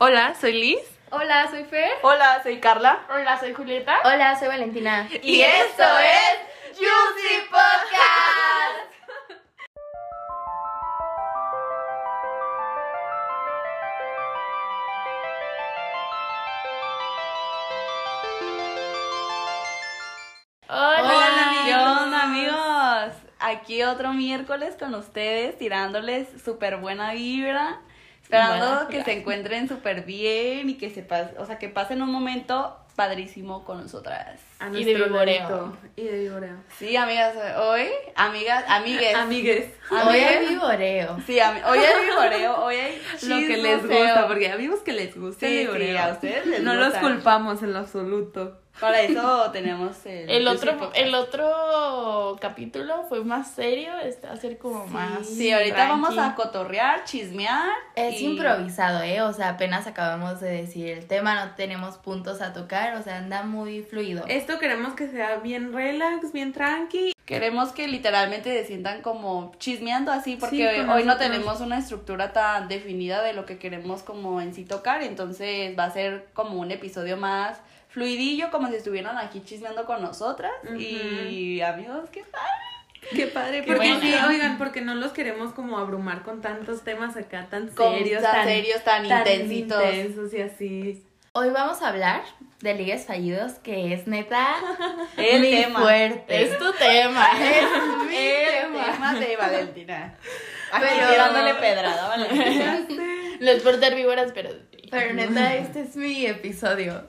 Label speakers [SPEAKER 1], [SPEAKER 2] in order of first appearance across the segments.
[SPEAKER 1] Hola, soy Liz.
[SPEAKER 2] Hola, soy Fer.
[SPEAKER 3] Hola, soy Carla.
[SPEAKER 4] Hola, soy Julieta.
[SPEAKER 2] Hola, soy Valentina.
[SPEAKER 3] Y esto es Juicy Podcast.
[SPEAKER 4] Hola.
[SPEAKER 3] Hola, ¿qué onda, amigos? Aquí otro miércoles con ustedes, tirándoles súper buena vibra. Esperando que se encuentren súper bien y que se pas- o sea, que pasen un momento padrísimo con nosotras.
[SPEAKER 1] A
[SPEAKER 4] Y de
[SPEAKER 1] ladito. Y de vivoreo.
[SPEAKER 3] Sí, amigas, hoy, amigas, amigues.
[SPEAKER 1] Amigues.
[SPEAKER 2] Hoy hay vivoreo.
[SPEAKER 3] Sí, hoy hay vivoreo, hoy hay
[SPEAKER 1] Lo que les gusta, porque amigos que les gusta
[SPEAKER 3] Sí,
[SPEAKER 1] el
[SPEAKER 3] sí,
[SPEAKER 1] vivoreo.
[SPEAKER 3] a ustedes les
[SPEAKER 1] No los culpamos en lo absoluto.
[SPEAKER 3] Para eso tenemos el...
[SPEAKER 4] El otro,
[SPEAKER 3] Podcast.
[SPEAKER 4] el otro capítulo fue más serio, este va a ser como más.
[SPEAKER 3] Sí, ahorita vamos a cotorrear, chismear.
[SPEAKER 2] Es
[SPEAKER 3] y-
[SPEAKER 2] improvisado, ¿eh? O sea, apenas acabamos de decir el tema, no tenemos puntos a tocar, o sea, anda muy fluido.
[SPEAKER 1] Esto queremos que sea bien relax, bien tranqui.
[SPEAKER 3] Queremos que literalmente se sientan como chismeando así, porque
[SPEAKER 1] Sí, con
[SPEAKER 3] hoy no tenemos una estructura tan definida de lo que queremos como en sí tocar, entonces va a ser como un episodio más fluidillo, como si estuvieran aquí chismeando con nosotras. Y amigos, ¿qué tal?
[SPEAKER 1] Qué padre,
[SPEAKER 4] Qué
[SPEAKER 1] porque sí, oigan, porque no los queremos como abrumar con tantos temas acá tan
[SPEAKER 3] Con-
[SPEAKER 1] serios,
[SPEAKER 3] tan serios, tan intensitos.
[SPEAKER 1] intensos y así.
[SPEAKER 2] Hoy vamos a hablar de ligues fallidos, que es neta
[SPEAKER 3] El
[SPEAKER 2] mi
[SPEAKER 3] tema.
[SPEAKER 2] fuerte.
[SPEAKER 4] Es tu tema.
[SPEAKER 2] Es mi
[SPEAKER 3] El
[SPEAKER 2] tema.
[SPEAKER 3] tema de Valentina. Aquí
[SPEAKER 2] Pero-
[SPEAKER 3] tirándole pedrada, Valentina.
[SPEAKER 4] No es por ser víboras, pero.
[SPEAKER 2] Pero neta, este es mi episodio.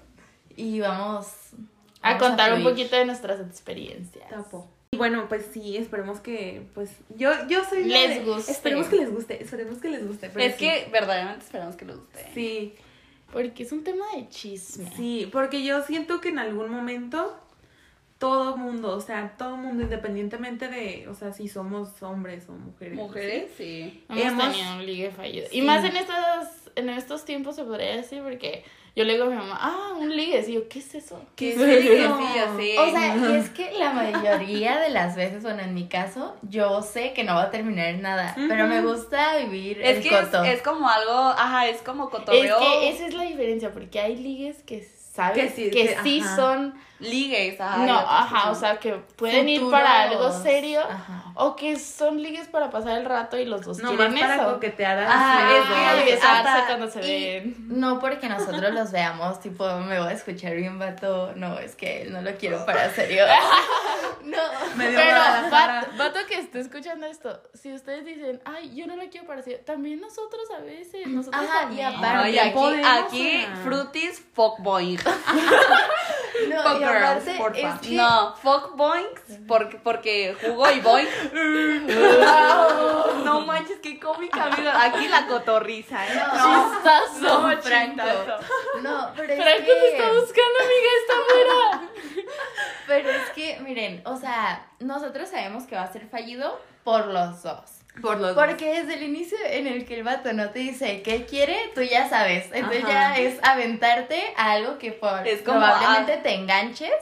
[SPEAKER 2] Y vamos
[SPEAKER 4] A contar un poquito de nuestras experiencias.
[SPEAKER 1] Tapo. Y bueno, pues sí, esperemos que, pues, yo, yo soy
[SPEAKER 4] Les
[SPEAKER 1] de-
[SPEAKER 4] guste.
[SPEAKER 1] Esperemos que les guste, esperemos que les guste. pero
[SPEAKER 3] Es
[SPEAKER 1] sí.
[SPEAKER 3] que verdaderamente esperamos que les guste.
[SPEAKER 1] Sí,
[SPEAKER 4] Porque es un tema de chisme.
[SPEAKER 1] sí, porque yo siento que en algún momento todo mundo, o sea, todo mundo, independientemente de, o sea, si somos hombres o mujeres.
[SPEAKER 3] Mujeres, sí.
[SPEAKER 4] Hemos,
[SPEAKER 1] Hemos-
[SPEAKER 4] tenido un ligue fallido.
[SPEAKER 1] Sí.
[SPEAKER 4] Y más en estos, en estos tiempos se podría decir, porque yo le digo a mi mamá, ah, un ligue. Y yo, ¿qué es eso?
[SPEAKER 1] Sí,
[SPEAKER 3] que
[SPEAKER 1] no.
[SPEAKER 3] sí.
[SPEAKER 2] O sea, y es que la mayoría de las veces, bueno, en mi caso, yo sé que no va a terminar en nada, pero me gusta vivir
[SPEAKER 3] es
[SPEAKER 2] el
[SPEAKER 3] que es,
[SPEAKER 2] coto.
[SPEAKER 3] es como algo, ajá, es como
[SPEAKER 4] Es
[SPEAKER 3] cotorreo.
[SPEAKER 4] que esa es la diferencia, porque hay ligues que sabes
[SPEAKER 1] Que
[SPEAKER 4] que
[SPEAKER 1] sí,
[SPEAKER 4] sí,
[SPEAKER 1] que- ajá.
[SPEAKER 4] son,
[SPEAKER 3] Ligues, ajá.
[SPEAKER 4] no, ajá, o sea, que pueden ir
[SPEAKER 2] Futuros.
[SPEAKER 4] para algo serio,
[SPEAKER 2] Ajá.
[SPEAKER 4] o que son ligues para pasar el rato y los dos
[SPEAKER 1] No,
[SPEAKER 4] quieren
[SPEAKER 1] más para
[SPEAKER 4] eso.
[SPEAKER 1] coquetear
[SPEAKER 3] Ah, es que-
[SPEAKER 4] besarse cuando se
[SPEAKER 2] y-
[SPEAKER 4] ven.
[SPEAKER 2] No porque nosotros los veamos, tipo, me voy a escuchar bien vato. No, es que no lo quiero para serio. no.
[SPEAKER 1] Medio
[SPEAKER 4] Pero,
[SPEAKER 1] Guadalajara.
[SPEAKER 4] vato, vato que esté escuchando esto, si ustedes dicen, ay, yo no lo quiero para serio, también nosotros a veces, nosotros
[SPEAKER 2] Ajá, y
[SPEAKER 4] también.
[SPEAKER 2] aparte-
[SPEAKER 3] No, y aquí, aquí
[SPEAKER 1] ah.
[SPEAKER 3] frutis fuckboing.
[SPEAKER 2] No,
[SPEAKER 1] Fuck
[SPEAKER 2] y aparte,
[SPEAKER 1] girls, porfa.
[SPEAKER 2] es que
[SPEAKER 3] No, fuckboings porque, porque jugo y boing. no manches, qué cómica, amigo. Aquí la cotorriza, ¿eh?
[SPEAKER 2] No.
[SPEAKER 4] Chistazo.
[SPEAKER 3] No,
[SPEAKER 2] Franco.
[SPEAKER 3] chistazo.
[SPEAKER 2] No, pero es
[SPEAKER 4] Franco
[SPEAKER 2] que...
[SPEAKER 4] te está buscando, amiga, está fuera.
[SPEAKER 2] Pero es que, miren, o sea, nosotros sabemos que va a ser fallido por los dos.
[SPEAKER 1] Por los
[SPEAKER 2] Porque desde el inicio en el que el vato no te dice qué quiere, tú ya sabes. Entonces
[SPEAKER 1] Ajá.
[SPEAKER 2] ya es aventarte a algo que por,
[SPEAKER 3] Es como,
[SPEAKER 2] probablemente
[SPEAKER 3] ah.
[SPEAKER 2] te enganches,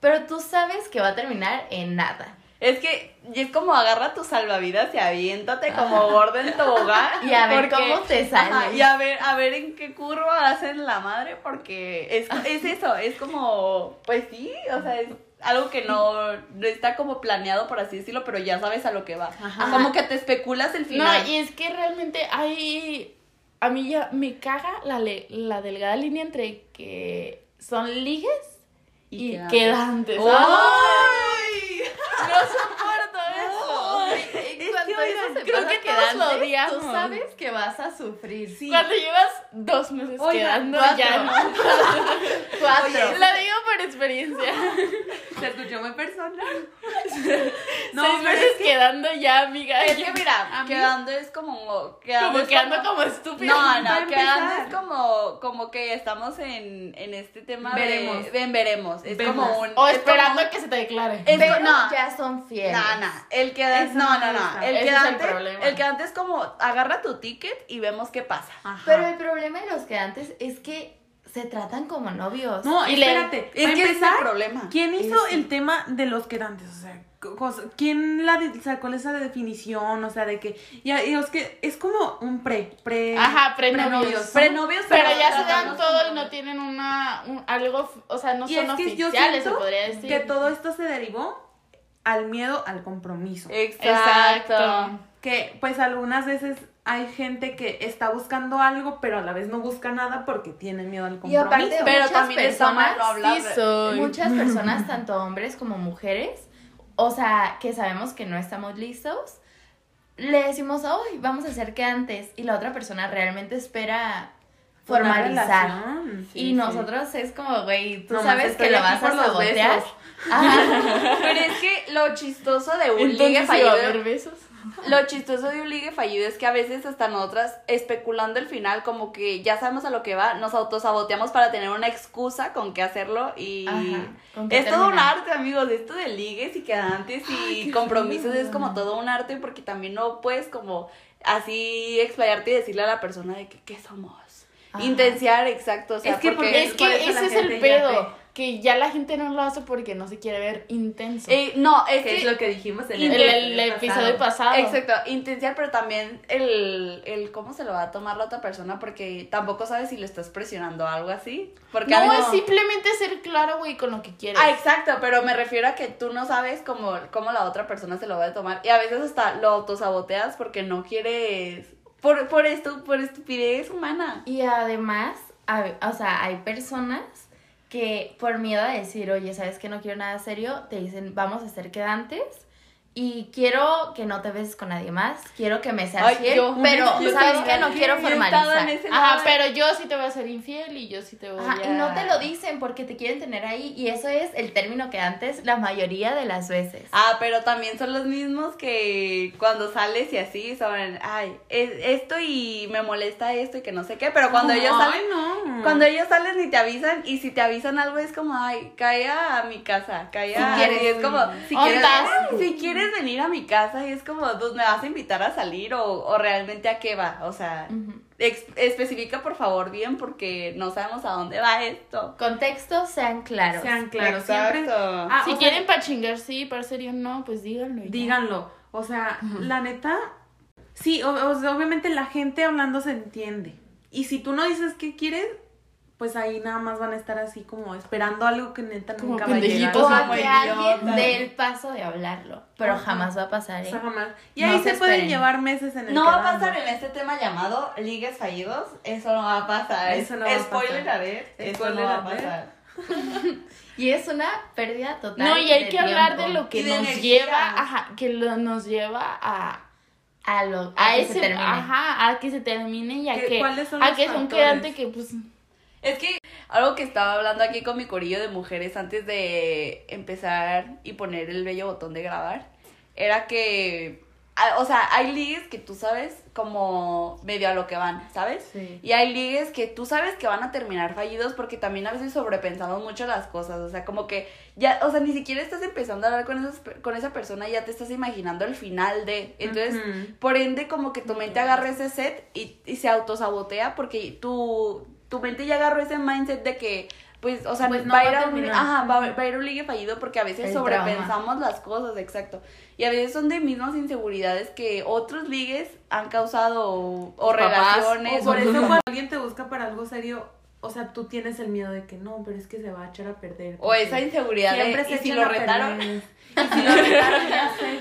[SPEAKER 2] pero tú sabes que va a terminar en nada.
[SPEAKER 3] Es que y es como agarra tus salvavidas y aviéntate como gordo en tobogán.
[SPEAKER 2] Y a ver
[SPEAKER 3] porque-
[SPEAKER 2] cómo te sale.
[SPEAKER 3] Ajá, y a ver, a ver en qué curva hacen la madre, porque es, es eso, es como, pues sí, o sea, es algo que no, no está como planeado, por así decirlo, pero ya sabes a lo que va.
[SPEAKER 1] Ajá.
[SPEAKER 3] Como que te especulas el final.
[SPEAKER 4] No, y es que realmente hay. A mí ya me caga la, le- la delgada línea entre que son ligues y,
[SPEAKER 3] quedantes. ¡Ay!
[SPEAKER 4] No soporto eso.
[SPEAKER 2] Y cuando
[SPEAKER 3] que,
[SPEAKER 2] eso
[SPEAKER 3] oigan,
[SPEAKER 2] se
[SPEAKER 4] creo
[SPEAKER 2] pasa
[SPEAKER 4] que todos
[SPEAKER 2] quedantes,
[SPEAKER 4] lo odiamos.
[SPEAKER 2] Tú sabes que vas a sufrir.
[SPEAKER 1] Sí.
[SPEAKER 4] Cuando llevas dos meses quedando,
[SPEAKER 2] cuatro.
[SPEAKER 4] ya no.
[SPEAKER 2] Cuatro.
[SPEAKER 4] La digo por experiencia.
[SPEAKER 1] Se escuchó muy personal.
[SPEAKER 4] Seis
[SPEAKER 1] pero
[SPEAKER 4] meses
[SPEAKER 1] es que-
[SPEAKER 4] quedando ya, amiga.
[SPEAKER 3] Es que mira,
[SPEAKER 1] mí-
[SPEAKER 3] quedando es como. Quedando
[SPEAKER 4] como
[SPEAKER 3] es
[SPEAKER 4] que ando como estúpida.
[SPEAKER 3] No, no, quedando
[SPEAKER 1] empezar.
[SPEAKER 3] es como, como que estamos en, en este tema
[SPEAKER 1] Veremos.
[SPEAKER 3] de, en veremos. Es
[SPEAKER 1] Vemos.
[SPEAKER 3] como un.
[SPEAKER 4] O
[SPEAKER 3] es
[SPEAKER 4] esperando
[SPEAKER 3] como-
[SPEAKER 4] que se te declare.
[SPEAKER 3] Es-
[SPEAKER 2] Pero
[SPEAKER 3] no.
[SPEAKER 2] ya son fieles.
[SPEAKER 3] No, no, el quedante,
[SPEAKER 1] Eso
[SPEAKER 3] no,
[SPEAKER 1] no
[SPEAKER 3] no, no, el
[SPEAKER 4] Ese es el
[SPEAKER 3] quedante,
[SPEAKER 4] problema.
[SPEAKER 3] el quedante es como, agarra tu ticket y vemos qué pasa.
[SPEAKER 1] Ajá.
[SPEAKER 2] Pero el problema de los quedantes es que se tratan como novios.
[SPEAKER 1] No,
[SPEAKER 4] Y le-
[SPEAKER 1] espérate.
[SPEAKER 3] Es
[SPEAKER 1] para
[SPEAKER 3] que es el
[SPEAKER 1] empezar,
[SPEAKER 3] problema.
[SPEAKER 1] ¿Quién hizo el tema de los quedantes? O sea, ¿quién la de- sacó esa definición? O sea, de que ya y es que es como un pre, pre
[SPEAKER 4] Ajá, prenovios.
[SPEAKER 1] prenovios, ¿no?
[SPEAKER 3] Prenovios,
[SPEAKER 4] Pero ya se dan todo y no tienen una, un- algo, o sea, no
[SPEAKER 1] y
[SPEAKER 4] son
[SPEAKER 1] es que yo
[SPEAKER 4] oficiales, se podría decir.
[SPEAKER 1] que todo esto se derivó al miedo al compromiso.
[SPEAKER 3] Exacto.
[SPEAKER 4] Exacto.
[SPEAKER 1] Que pues algunas veces hay gente que está buscando algo, pero a la vez no busca nada porque tiene miedo al
[SPEAKER 2] Y
[SPEAKER 1] compromiso.
[SPEAKER 2] aparte,
[SPEAKER 3] Pero
[SPEAKER 2] muchas
[SPEAKER 3] también no
[SPEAKER 2] personas
[SPEAKER 3] hablar.
[SPEAKER 4] Sí soy.
[SPEAKER 2] Muchas personas, tanto hombres como mujeres, o sea, que sabemos que no estamos listos, le decimos, hoy vamos a hacer que antes, y la otra persona realmente espera formalizar.
[SPEAKER 1] relación, sí,
[SPEAKER 2] y
[SPEAKER 1] sí.
[SPEAKER 2] nosotros es como, güey, tú
[SPEAKER 1] Nomás
[SPEAKER 2] sabes que lo vas a sabotear. Ajá.
[SPEAKER 3] Pero es que lo chistoso de un
[SPEAKER 4] Entonces
[SPEAKER 3] ligue
[SPEAKER 4] iba a
[SPEAKER 3] fallido.
[SPEAKER 4] haber besos.
[SPEAKER 3] Lo chistoso de un ligue fallido es que a veces hasta nosotras, especulando el final, como que ya sabemos a lo que va, nos autosaboteamos para tener una excusa con qué hacerlo y
[SPEAKER 2] Ajá, con qué
[SPEAKER 3] es todo un arte, amigos, esto de ligues y quedantes y compromisos es como todo un arte porque también no puedes como así explayarte y decirle a la persona de que qué somos.
[SPEAKER 2] Ajá.
[SPEAKER 3] Intenciar, exacto, o sea,
[SPEAKER 1] Es que
[SPEAKER 3] porque...
[SPEAKER 4] Es que ese es el pedo. Que ya la gente no lo hace porque no se quiere ver intenso.
[SPEAKER 3] Eh, no, es
[SPEAKER 1] Que
[SPEAKER 3] que
[SPEAKER 1] es lo que dijimos en
[SPEAKER 4] el, el episodio pasado.
[SPEAKER 3] Exacto, intenciar, pero también el, el cómo se lo va a tomar la otra persona, porque tampoco sabes si le estás presionando algo así. Porque
[SPEAKER 4] No, es simplemente ser claro, güey, con lo que quieres.
[SPEAKER 3] Ah, exacto, pero me refiero a que tú no sabes cómo, cómo la otra persona se lo va a tomar. Y a veces hasta lo autosaboteas porque no quieres. Por, por esto, por estupidez humana.
[SPEAKER 2] Y además, o sea, hay personas que por miedo a decir, oye, ¿sabes que no quiero nada serio? Te dicen, vamos a ser quedantes y quiero que no te beses con nadie más, quiero que me seas
[SPEAKER 3] Ay,
[SPEAKER 2] fiel,
[SPEAKER 3] yo-
[SPEAKER 2] pero
[SPEAKER 3] yo
[SPEAKER 2] ¿sabes que No quiero formalizar.
[SPEAKER 4] Ajá, pero yo sí te voy a ser infiel y yo sí te voy
[SPEAKER 2] Ajá,
[SPEAKER 4] a...
[SPEAKER 2] y no te lo dicen porque te quieren tener ahí y eso es el término que antes la mayoría de las veces.
[SPEAKER 3] Ah, pero también son los mismos que cuando sales y así son, ay, es- esto y me molesta esto y que no sé qué, pero cuando ellos salen,
[SPEAKER 1] Ay, no.
[SPEAKER 3] Cuando ellos salen y te avisan, y si te avisan algo es como, ay, cae a mi casa, cae a...
[SPEAKER 2] quieres.
[SPEAKER 3] y es como, si si quieres venir a mi casa, y es como, pues, ¿me vas a invitar a salir o, o realmente a qué va? O sea, especifica por favor bien porque no sabemos a dónde va esto.
[SPEAKER 2] Contextos sean claros.
[SPEAKER 1] Sean claros,
[SPEAKER 3] Exacto.
[SPEAKER 1] siempre. Ah,
[SPEAKER 4] si quieren para chingar sí, para serio no, pues díganlo. ya.
[SPEAKER 1] díganlo. O sea, la neta, sí, o- o sea, obviamente la gente hablando se entiende. Y si tú no dices qué quieres, pues ahí nada más van a estar así como esperando algo que neta
[SPEAKER 4] Como
[SPEAKER 1] nunca va a llegar.
[SPEAKER 2] O a que alguien dé el paso de hablarlo, pero
[SPEAKER 1] Ajá.
[SPEAKER 2] jamás va a pasar,
[SPEAKER 1] O
[SPEAKER 2] ¿eh?
[SPEAKER 1] sea, jamás. Y
[SPEAKER 2] No
[SPEAKER 1] ahí
[SPEAKER 2] se
[SPEAKER 1] se, pueden llevar meses en el
[SPEAKER 3] No va a pasar en este tema llamado ligues fallidos, eso no va a pasar.
[SPEAKER 1] Eso no va a
[SPEAKER 3] Spoiler
[SPEAKER 1] pasar.
[SPEAKER 3] alert, eso
[SPEAKER 1] Spoiler
[SPEAKER 3] no va a pasar.
[SPEAKER 2] Y es una pérdida total.
[SPEAKER 4] No, y hay
[SPEAKER 2] de
[SPEAKER 4] que hablar de lo que
[SPEAKER 3] de
[SPEAKER 4] nos
[SPEAKER 3] energía.
[SPEAKER 4] lleva, ajá, que lo, nos lleva a,
[SPEAKER 2] a lo
[SPEAKER 4] a,
[SPEAKER 2] a que
[SPEAKER 4] ese,
[SPEAKER 2] se termine.
[SPEAKER 4] ajá, a que se termine y a
[SPEAKER 1] ¿Qué-
[SPEAKER 4] que,
[SPEAKER 1] son
[SPEAKER 4] a que es un quedante que pues
[SPEAKER 3] Es que algo que estaba hablando aquí con mi corillo de mujeres antes de empezar y poner el bello botón de grabar, era que, ah, o sea, hay ligues que tú sabes como medio a lo que van, ¿sabes?
[SPEAKER 1] Sí.
[SPEAKER 3] Y hay ligues que tú sabes que van a terminar fallidos porque también a veces sobrepensamos mucho las cosas, o sea, como que ya, o sea, ni siquiera estás empezando a hablar con, esas, con esa persona y ya te estás imaginando el final de, entonces... Por ende, como que tu mente agarra ese set y, y se autosabotea porque tu, tu mente ya agarró ese mindset de que, pues, o sea,
[SPEAKER 1] Pues no
[SPEAKER 3] va, a
[SPEAKER 1] va
[SPEAKER 3] ir
[SPEAKER 1] a
[SPEAKER 3] a un, ajá, va, va a ir a un ligue fallido porque a veces
[SPEAKER 2] El
[SPEAKER 3] sobrepensamos las cosas, exacto. Y a veces son de mismas inseguridades que otros ligues han causado o, o relaciones.
[SPEAKER 1] O por
[SPEAKER 3] o-
[SPEAKER 1] eso cuando alguien te busca para algo serio, o sea, tú tienes el miedo de que no, pero es que se va a echar a perder.
[SPEAKER 3] o esa inseguridad de,
[SPEAKER 1] siempre se
[SPEAKER 3] y si lo retaron.
[SPEAKER 1] Y si lo retaron, ya sé.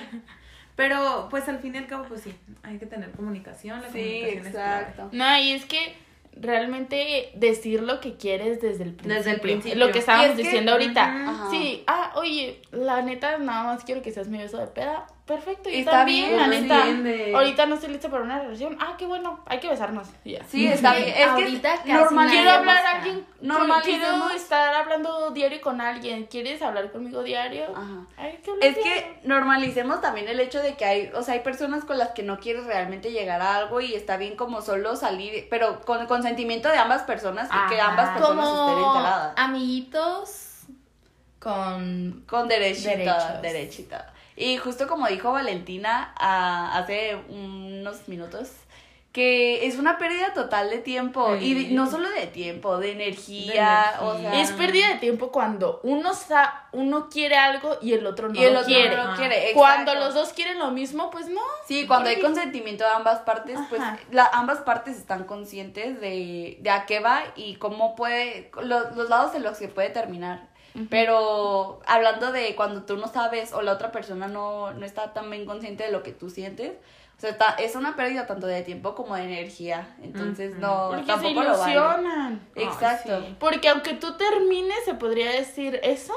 [SPEAKER 1] Pero, pues al fin y al cabo, pues sí, hay que tener comunicación. La
[SPEAKER 3] Sí,
[SPEAKER 1] comunicación es clave.
[SPEAKER 3] exacto.
[SPEAKER 4] No, y es que realmente decir lo que quieres desde el principio.
[SPEAKER 1] Desde el principio.
[SPEAKER 4] Lo que estábamos
[SPEAKER 3] que-
[SPEAKER 4] diciendo ahorita.
[SPEAKER 3] Ajá.
[SPEAKER 4] Sí, ah, oye, la neta, nada más quiero que seas mi beso de peda. Perfecto, yo
[SPEAKER 3] Está
[SPEAKER 4] también,
[SPEAKER 3] bien,
[SPEAKER 4] la neta. Ahorita no estoy lista para una relación. Ah, qué bueno, hay que besarnos. y ya.
[SPEAKER 3] Sí, está bien. Es
[SPEAKER 2] Ahorita
[SPEAKER 3] que
[SPEAKER 2] casi
[SPEAKER 3] normal.
[SPEAKER 4] Quiero hablar a alguien, quiero estar hablando diario con alguien. ¿Quieres hablar conmigo diario?
[SPEAKER 3] Ajá.
[SPEAKER 4] Hay que hablar
[SPEAKER 3] Es
[SPEAKER 4] diario.
[SPEAKER 3] que normalicemos también el hecho de que hay, o sea, hay personas con las que no quieres realmente llegar a algo y está bien como solo salir, pero con el consentimiento de ambas personas y que ambas personas estén enteradas.
[SPEAKER 2] amiguitos con
[SPEAKER 3] Con derechito,
[SPEAKER 2] Derechos.
[SPEAKER 3] derechito. Y justo como dijo Valentina ah, hace unos minutos, que es una pérdida total de tiempo.
[SPEAKER 1] Sí.
[SPEAKER 3] Y de- no solo de tiempo, de energía.
[SPEAKER 1] De
[SPEAKER 3] o
[SPEAKER 1] energía.
[SPEAKER 3] sea,
[SPEAKER 4] Es pérdida de tiempo cuando uno sa uno quiere algo y el otro no
[SPEAKER 3] y el
[SPEAKER 4] lo
[SPEAKER 3] otro
[SPEAKER 4] quiere.
[SPEAKER 3] no lo
[SPEAKER 1] Ajá.
[SPEAKER 3] quiere.
[SPEAKER 4] Cuando los dos quieren lo mismo, pues no.
[SPEAKER 3] Sí, cuando hay consentimiento de ambas partes, pues la, ambas partes están conscientes de, de a qué va y cómo puede, lo- los lados en los que puede terminar. Pero hablando de cuando tú no sabes o la otra persona no, no está tan bien consciente de lo que tú sientes, o sea, está- es una pérdida tanto de tiempo como de energía. Entonces, no,
[SPEAKER 4] Porque se
[SPEAKER 3] tampoco lo vale.
[SPEAKER 4] ilusionan.
[SPEAKER 3] Exacto.
[SPEAKER 1] sí.
[SPEAKER 4] Porque aunque tú termines, se podría decir eso,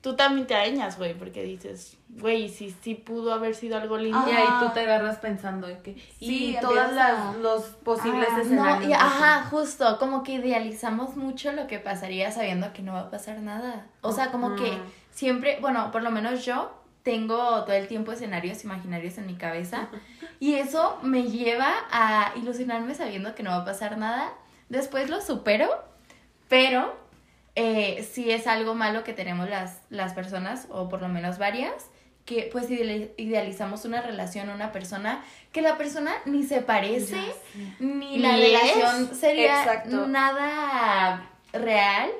[SPEAKER 4] tú también te dañas, güey, porque dices, güey, sí, sí pudo haber sido algo lindo.
[SPEAKER 1] Y
[SPEAKER 3] Ajá.
[SPEAKER 1] ahí tú te agarras pensando que
[SPEAKER 3] Sí,
[SPEAKER 1] y todas las los posibles
[SPEAKER 2] Ah, no,
[SPEAKER 1] escenarios.
[SPEAKER 2] y- ajá, justo, como que idealizamos mucho lo que pasaría sabiendo que no va a pasar nada. O sea, como que siempre, bueno, por lo menos yo tengo todo el tiempo escenarios imaginarios en mi cabeza y eso me lleva a ilusionarme sabiendo que no va a pasar nada. Después lo supero, pero eh, sí es algo malo que tenemos las, las personas, o por lo menos varias, que pues ideali- idealizamos una relación, una persona, que la persona ni se parece, ni la relación sería
[SPEAKER 3] Exacto.
[SPEAKER 2] nada real,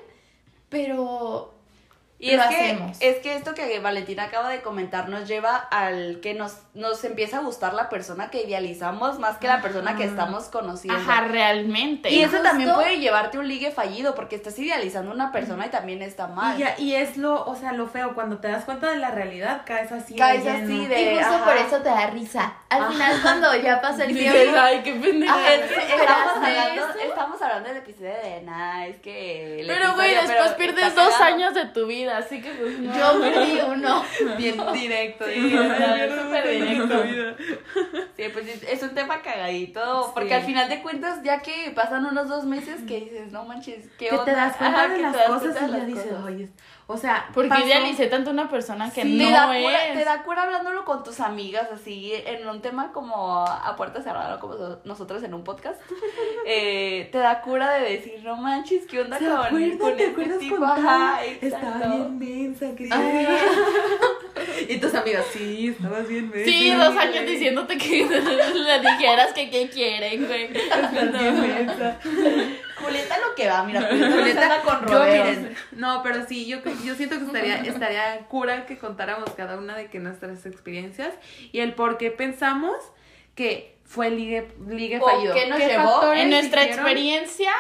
[SPEAKER 2] pero
[SPEAKER 3] Y
[SPEAKER 2] lo
[SPEAKER 3] es que, es que esto que Valentina acaba de comentar nos lleva al que nos, nos empieza a gustar la persona que idealizamos más que la persona que estamos conociendo.
[SPEAKER 4] Ajá, realmente.
[SPEAKER 3] Y eso
[SPEAKER 2] Justo-
[SPEAKER 3] también puede llevarte a un ligue fallido porque estás idealizando a una persona y también está mal.
[SPEAKER 1] Y, ya- y es lo, o sea, lo feo, cuando te das cuenta de la realidad, caes así. de
[SPEAKER 3] Caes
[SPEAKER 1] lleno.
[SPEAKER 3] así de-
[SPEAKER 2] y justo
[SPEAKER 3] ajá.
[SPEAKER 2] por eso te da risa. Al final cuando ya pasa el
[SPEAKER 4] Dices,
[SPEAKER 2] tiempo,
[SPEAKER 4] ay, qué
[SPEAKER 3] Es que
[SPEAKER 2] ¿Esperaste
[SPEAKER 3] estamos hablando, estamos hablando del episodio de nada, es que...
[SPEAKER 4] Pero, güey, después
[SPEAKER 3] pero
[SPEAKER 4] pierdes dos años de tu vida, así que pues no.
[SPEAKER 2] yo perdí uno.
[SPEAKER 1] Bien directo.
[SPEAKER 3] Sí,
[SPEAKER 1] Bien
[SPEAKER 3] súper directo.
[SPEAKER 1] vida.
[SPEAKER 3] Sí, pues es, un tema cagadito,
[SPEAKER 1] Sí.
[SPEAKER 3] porque al final de cuentas, ya que pasan unos dos meses, que dices, no manches, ¿qué
[SPEAKER 1] Que
[SPEAKER 3] onda?
[SPEAKER 1] te das cuenta
[SPEAKER 3] Ajá,
[SPEAKER 1] de
[SPEAKER 3] que
[SPEAKER 1] las cosas y ya dices, oye, o sea,
[SPEAKER 4] Porque
[SPEAKER 1] pasó-
[SPEAKER 4] idealicé tanto a una persona que
[SPEAKER 1] Sí,
[SPEAKER 3] te,
[SPEAKER 4] no
[SPEAKER 3] da cura,
[SPEAKER 4] es.
[SPEAKER 3] te da cura hablándolo con tus amigas, así, en un tema como a puerta cerrada, como so- nosotros en un podcast. Eh, te da cura de decir, no manches, ¿qué onda
[SPEAKER 1] ¿Se
[SPEAKER 3] con,
[SPEAKER 1] acuerdan?
[SPEAKER 3] con
[SPEAKER 1] ¿Te
[SPEAKER 3] este
[SPEAKER 1] acuerdas
[SPEAKER 3] tipo?
[SPEAKER 1] con
[SPEAKER 3] Ajá.
[SPEAKER 1] Estaba bien mensa, que. Y tus amigas, sí, estabas bien mensa.
[SPEAKER 4] Sí, dos años diciéndote que le dijeras que qué quieren, güey.
[SPEAKER 1] Estás bien mensa.
[SPEAKER 3] Julieta lo que va, mira, Julieta, con
[SPEAKER 1] yo,
[SPEAKER 3] rodeos.
[SPEAKER 1] miren, no, pero sí, yo, yo siento que estaría, estaría cura que contáramos cada una de que nuestras experiencias y el por qué pensamos que fue ligue, ligue
[SPEAKER 3] ¿O
[SPEAKER 1] fallido.
[SPEAKER 3] qué nos llevó?
[SPEAKER 4] En nuestra
[SPEAKER 1] hicieron-
[SPEAKER 4] experiencia,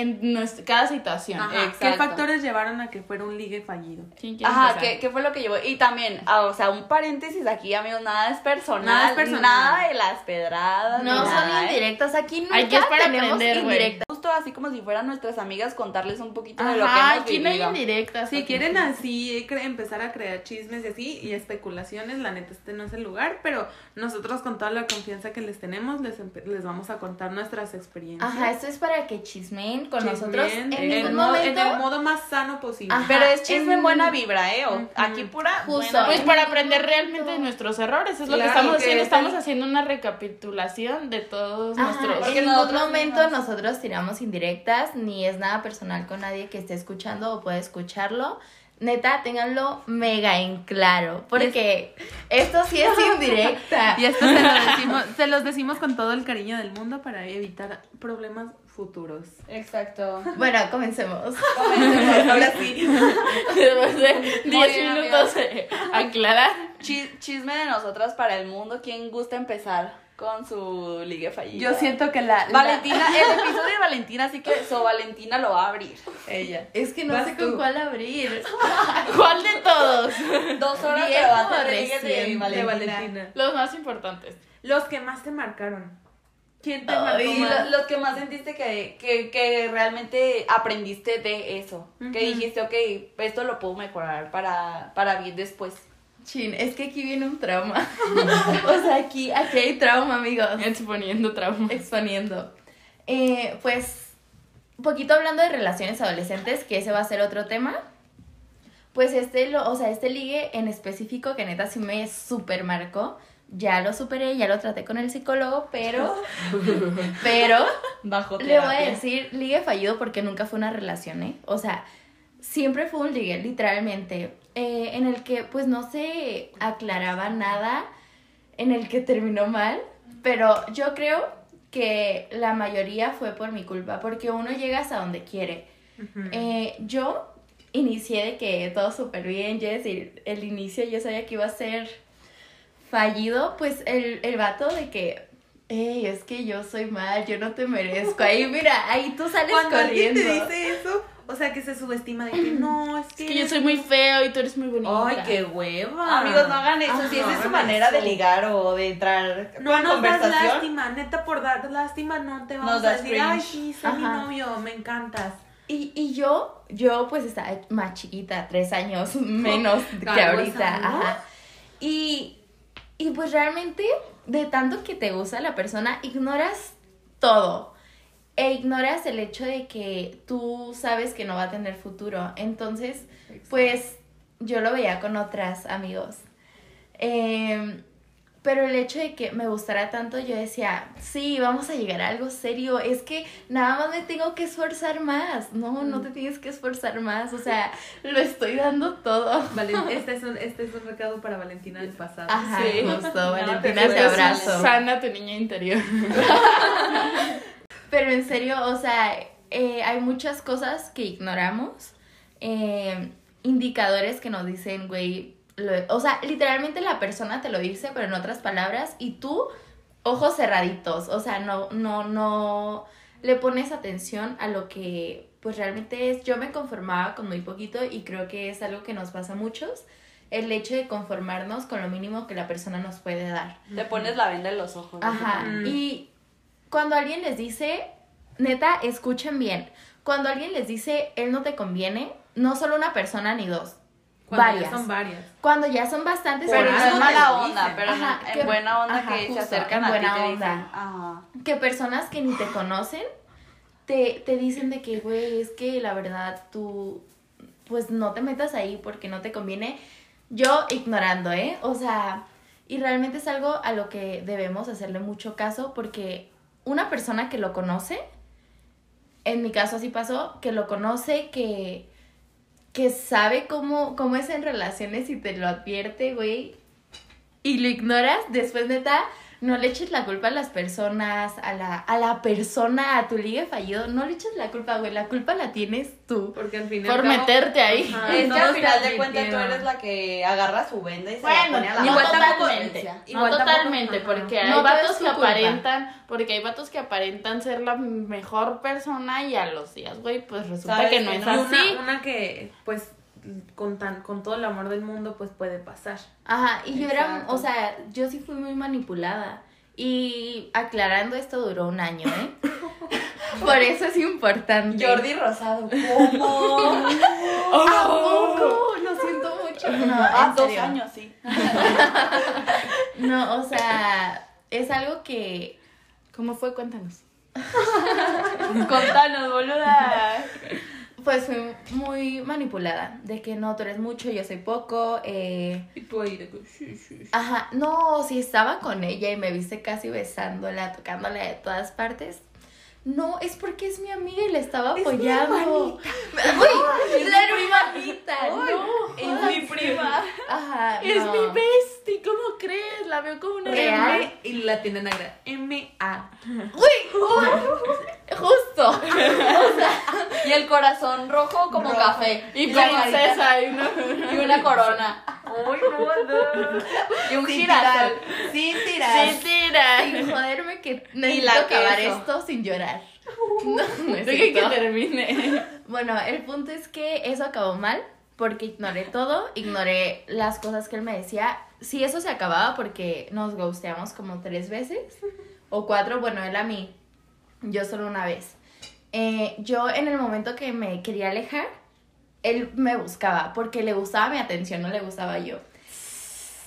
[SPEAKER 4] en nuestra, cada situación.
[SPEAKER 1] Ajá, ¿Qué factores llevaron a que fuera un ligue fallido?
[SPEAKER 4] ¿Quién quiere
[SPEAKER 3] Ajá? ¿qué, ¿qué fue lo que llevó? Y también, ah, o sea, un paréntesis aquí, amigos, nada es personal.
[SPEAKER 1] Nada es personal.
[SPEAKER 3] Nada de las pedradas.
[SPEAKER 2] No
[SPEAKER 3] ni
[SPEAKER 2] son
[SPEAKER 3] nada, ¿eh?
[SPEAKER 2] indirectas, aquí nunca
[SPEAKER 4] Aquí es para
[SPEAKER 2] tenemos
[SPEAKER 4] aprender.
[SPEAKER 3] Justo así como si fueran nuestras amigas, contarles un poquito de lo que
[SPEAKER 4] Ajá,
[SPEAKER 3] hemos
[SPEAKER 4] aquí no hay indirectas.
[SPEAKER 1] Si quieren así cre- empezar a crear chismes y así y especulaciones, la neta este no es el lugar, pero nosotros con toda la confianza que les tenemos les, les vamos a contar nuestras experiencias.
[SPEAKER 2] Ajá, esto es para que chismeen con nosotros en
[SPEAKER 1] el modo,
[SPEAKER 2] momento.
[SPEAKER 1] en el modo más sano posible.
[SPEAKER 2] Ajá.
[SPEAKER 3] Pero es chisme
[SPEAKER 2] en-
[SPEAKER 3] buena vibra, ¿eh? O-. Aquí pura
[SPEAKER 2] Justo.
[SPEAKER 3] buena
[SPEAKER 4] Pues para aprender realmente de nuestros errores, es lo que estamos
[SPEAKER 1] que
[SPEAKER 4] haciendo.
[SPEAKER 1] es
[SPEAKER 4] Estamos
[SPEAKER 1] el-
[SPEAKER 4] haciendo una recapitulación de todos
[SPEAKER 2] Ajá,
[SPEAKER 4] nuestros.
[SPEAKER 3] Porque
[SPEAKER 2] en ningún momento
[SPEAKER 3] mismos-
[SPEAKER 2] nosotros tiramos indirectas, ni es nada personal con nadie que esté escuchando o pueda escucharlo. Neta, ténganlo mega en claro, porque esto sí es indirecta.
[SPEAKER 1] Y esto se, lo decimos, se los decimos con todo el cariño del mundo para evitar problemas futuros.
[SPEAKER 3] Exacto.
[SPEAKER 2] Bueno, comencemos.
[SPEAKER 3] Comencemos, ahora sí.
[SPEAKER 4] Después de 10
[SPEAKER 3] bien,
[SPEAKER 4] minutos de aclarar.
[SPEAKER 3] Chi- chisme de nosotras para el mundo. ¿Quién gusta empezar con su ligue fallida?
[SPEAKER 1] Yo siento que la... la-
[SPEAKER 3] Valentina, el episodio de Valentina, así que so Valentina lo va a abrir.
[SPEAKER 1] ella.
[SPEAKER 2] Es que no
[SPEAKER 1] Vas
[SPEAKER 2] sé con
[SPEAKER 1] tú.
[SPEAKER 2] cuál abrir.
[SPEAKER 4] ¿Cuál de todos?
[SPEAKER 3] Dos horas de Valentina.
[SPEAKER 1] De Valentina.
[SPEAKER 4] Los más importantes.
[SPEAKER 1] Los que más te marcaron. ¿Quién te
[SPEAKER 2] Ay,
[SPEAKER 1] marcó
[SPEAKER 3] Y
[SPEAKER 1] más?
[SPEAKER 3] lo- los que más sentiste que, que, que realmente aprendiste de eso. Que dijiste, ok, esto lo puedo mejorar para, para bien después.
[SPEAKER 2] Chin, es que aquí viene un trauma. o sea, aquí, aquí hay trauma, amigos.
[SPEAKER 4] Exponiendo trauma.
[SPEAKER 2] exponiendo. Eh, pues, un poquito hablando de relaciones adolescentes, que ese va a ser otro tema. Pues este, lo, o sea, este ligue en específico, que neta sí me super marcó. Ya lo superé, ya lo traté con el psicólogo, pero, pero,
[SPEAKER 3] Bajo
[SPEAKER 2] le voy a decir ligue fallido porque nunca fue una relación, ¿eh? O sea, siempre fue un ligue, literalmente, eh, en el que pues no se aclaraba nada, en el que terminó mal, pero yo creo que la mayoría fue por mi culpa, porque uno llega hasta donde quiere. Eh, yo inicié de que todo súper bien, Jess, y el inicio yo sabía que iba a ser fallido, pues el, el vato de que, Ey, es que yo soy mal, yo no te merezco. Ahí, mira, ahí tú sales
[SPEAKER 1] Cuando alguien
[SPEAKER 2] corriendo.
[SPEAKER 1] te dice eso, o sea, que se subestima de que no, es que...
[SPEAKER 4] Es que yo soy muy feo y tú eres muy bonita.
[SPEAKER 1] Ay, qué hueva.
[SPEAKER 3] Amigos, no hagan eso. si esa es su
[SPEAKER 1] no
[SPEAKER 3] manera de ligar o de entrar
[SPEAKER 1] No
[SPEAKER 3] en
[SPEAKER 1] nos das
[SPEAKER 3] conversación.
[SPEAKER 1] lástima, neta, por dar lástima no te vamos
[SPEAKER 3] Nos
[SPEAKER 1] a decir, ay, sí, soy mi novio, me encantas.
[SPEAKER 2] Y, y yo, yo pues estaba más chiquita, tres años menos que ahorita. Ajá. Y, y pues realmente, de tanto que te gusta la persona, ignoras todo. E ignoras el hecho de que tú sabes que no va a tener futuro. Entonces, pues yo lo veía con otras amigos. Em, pero el hecho de que me gustara tanto, yo decía, sí, vamos a llegar a algo serio. Es que nada más me tengo que esforzar más. No, no te tienes que esforzar más. O sea, lo estoy dando todo.
[SPEAKER 1] Este, es un, este es un recado para Valentina del pasado.
[SPEAKER 2] Ajá,
[SPEAKER 4] Sí.
[SPEAKER 2] justo,
[SPEAKER 3] te
[SPEAKER 2] Valentina, te abrazo.
[SPEAKER 4] Sana tu niña interior.
[SPEAKER 2] Pero en serio, o sea, eh, hay muchas cosas que ignoramos. eh, indicadores que nos dicen, güey, lo- o sea, literalmente la persona te lo dice, pero en otras palabras, y tú, ojos cerraditos, o sea, no, no, no le pones atención a lo que pues realmente es. Yo me conformaba con muy poquito y creo que es algo que nos pasa a muchos, el hecho de conformarnos con lo mínimo que la persona nos puede dar.
[SPEAKER 3] Te pones la venda en los ojos.
[SPEAKER 2] Ajá.
[SPEAKER 1] Mm.
[SPEAKER 2] Y cuando alguien les dice, neta, escuchen bien. Cuando alguien les dice, él no te conviene, no solo una persona ni dos,
[SPEAKER 1] Cuando ya
[SPEAKER 2] varias.
[SPEAKER 1] son varias.
[SPEAKER 2] Cuando ya son bastantes
[SPEAKER 3] Pero no
[SPEAKER 1] te
[SPEAKER 3] mala onda, pero en-
[SPEAKER 2] Ajá,
[SPEAKER 3] en,
[SPEAKER 2] que-
[SPEAKER 3] buena onda
[SPEAKER 2] ajá,
[SPEAKER 3] que
[SPEAKER 2] justo,
[SPEAKER 3] se acercan
[SPEAKER 2] en
[SPEAKER 3] a ti
[SPEAKER 2] buena
[SPEAKER 3] te
[SPEAKER 2] onda.
[SPEAKER 3] dicen, ajá.
[SPEAKER 2] que personas que ni te conocen te, te dicen de que, güey, es que la verdad tú, pues no te metas ahí porque no te conviene. Yo ignorando, ¿eh? O sea, y realmente es algo a lo que debemos hacerle mucho caso porque una persona que lo conoce, en mi caso así pasó, que lo conoce, que, que sabe cómo, cómo es en relaciones y te lo advierte, güey, y lo ignoras, después neta, no le eches la culpa a las personas, a la, a la persona, a tu ligue fallido, no le eches la culpa, güey, la culpa la tienes tú.
[SPEAKER 1] Porque al final.
[SPEAKER 4] Por meterte ahí.
[SPEAKER 1] Ajá,
[SPEAKER 3] es que al
[SPEAKER 1] te
[SPEAKER 3] final de cuentas tú eres la que agarra su venda y se la
[SPEAKER 4] Bueno,
[SPEAKER 3] pone a la
[SPEAKER 1] Igual tampoco-
[SPEAKER 4] totalmente. no totalmente, porque hay
[SPEAKER 2] No
[SPEAKER 4] vatos que
[SPEAKER 2] culpa.
[SPEAKER 4] aparentan, porque hay vatos que aparentan ser la mejor persona y a los días, güey, pues resulta
[SPEAKER 3] Sabes
[SPEAKER 4] que no es así.
[SPEAKER 1] una, una que, pues, con, tan, con todo el amor del mundo, pues puede pasar.
[SPEAKER 2] Ajá, y yo era, o sea, yo sí fui muy manipulada. Y aclarando, esto duró un año, ¿eh? Por eso es importante.
[SPEAKER 3] Jordi Rosado, ¿cómo?
[SPEAKER 2] ¿A poco? Lo siento mucho. No,
[SPEAKER 3] ah,
[SPEAKER 2] en
[SPEAKER 3] dos
[SPEAKER 2] serio.
[SPEAKER 3] años, sí.
[SPEAKER 2] No, o sea, es algo que
[SPEAKER 4] ¿Cómo fue? Cuéntanos.
[SPEAKER 3] Contanos, boluda.
[SPEAKER 2] pues fui muy manipulada. De que no, tú eres mucho, yo soy poco. Eh,
[SPEAKER 1] Y tú ahí de que, sí, sí, sí.
[SPEAKER 2] Ajá, no, si estaba con ella y me viste casi besándola, tocándola de todas partes. No, es porque es mi amiga y la estaba
[SPEAKER 1] Es mi
[SPEAKER 2] apoyando. Uy, la hermanita, no.
[SPEAKER 3] Es mi prima.
[SPEAKER 2] Ajá,
[SPEAKER 4] Es
[SPEAKER 2] no.
[SPEAKER 4] mi bestie, ¿cómo crees? La veo como una
[SPEAKER 2] Real.
[SPEAKER 1] M y la tienen agregada. M-A.
[SPEAKER 2] Uy, uy, justo.
[SPEAKER 3] Y el corazón rojo como
[SPEAKER 2] Rojo.
[SPEAKER 3] café.
[SPEAKER 4] Y princesa, y una...
[SPEAKER 3] Y una corona.
[SPEAKER 1] Ay, no,
[SPEAKER 3] Y un
[SPEAKER 1] Sin
[SPEAKER 3] girasol.
[SPEAKER 1] tirar. Sin tirar.
[SPEAKER 4] Sí, tira.
[SPEAKER 2] Sin joderme que necesito
[SPEAKER 3] la
[SPEAKER 2] acabar esto sin llorar. No,
[SPEAKER 4] que termine.
[SPEAKER 2] Bueno, el punto es que eso acabó mal porque ignoré todo, ignoré las cosas que él me decía. Si eso se acababa porque nos gusteamos como tres veces o cuatro, bueno, él a mí, yo solo una vez. Eh, yo en el momento que me quería alejar, él me buscaba porque le gustaba mi atención, no le gustaba yo.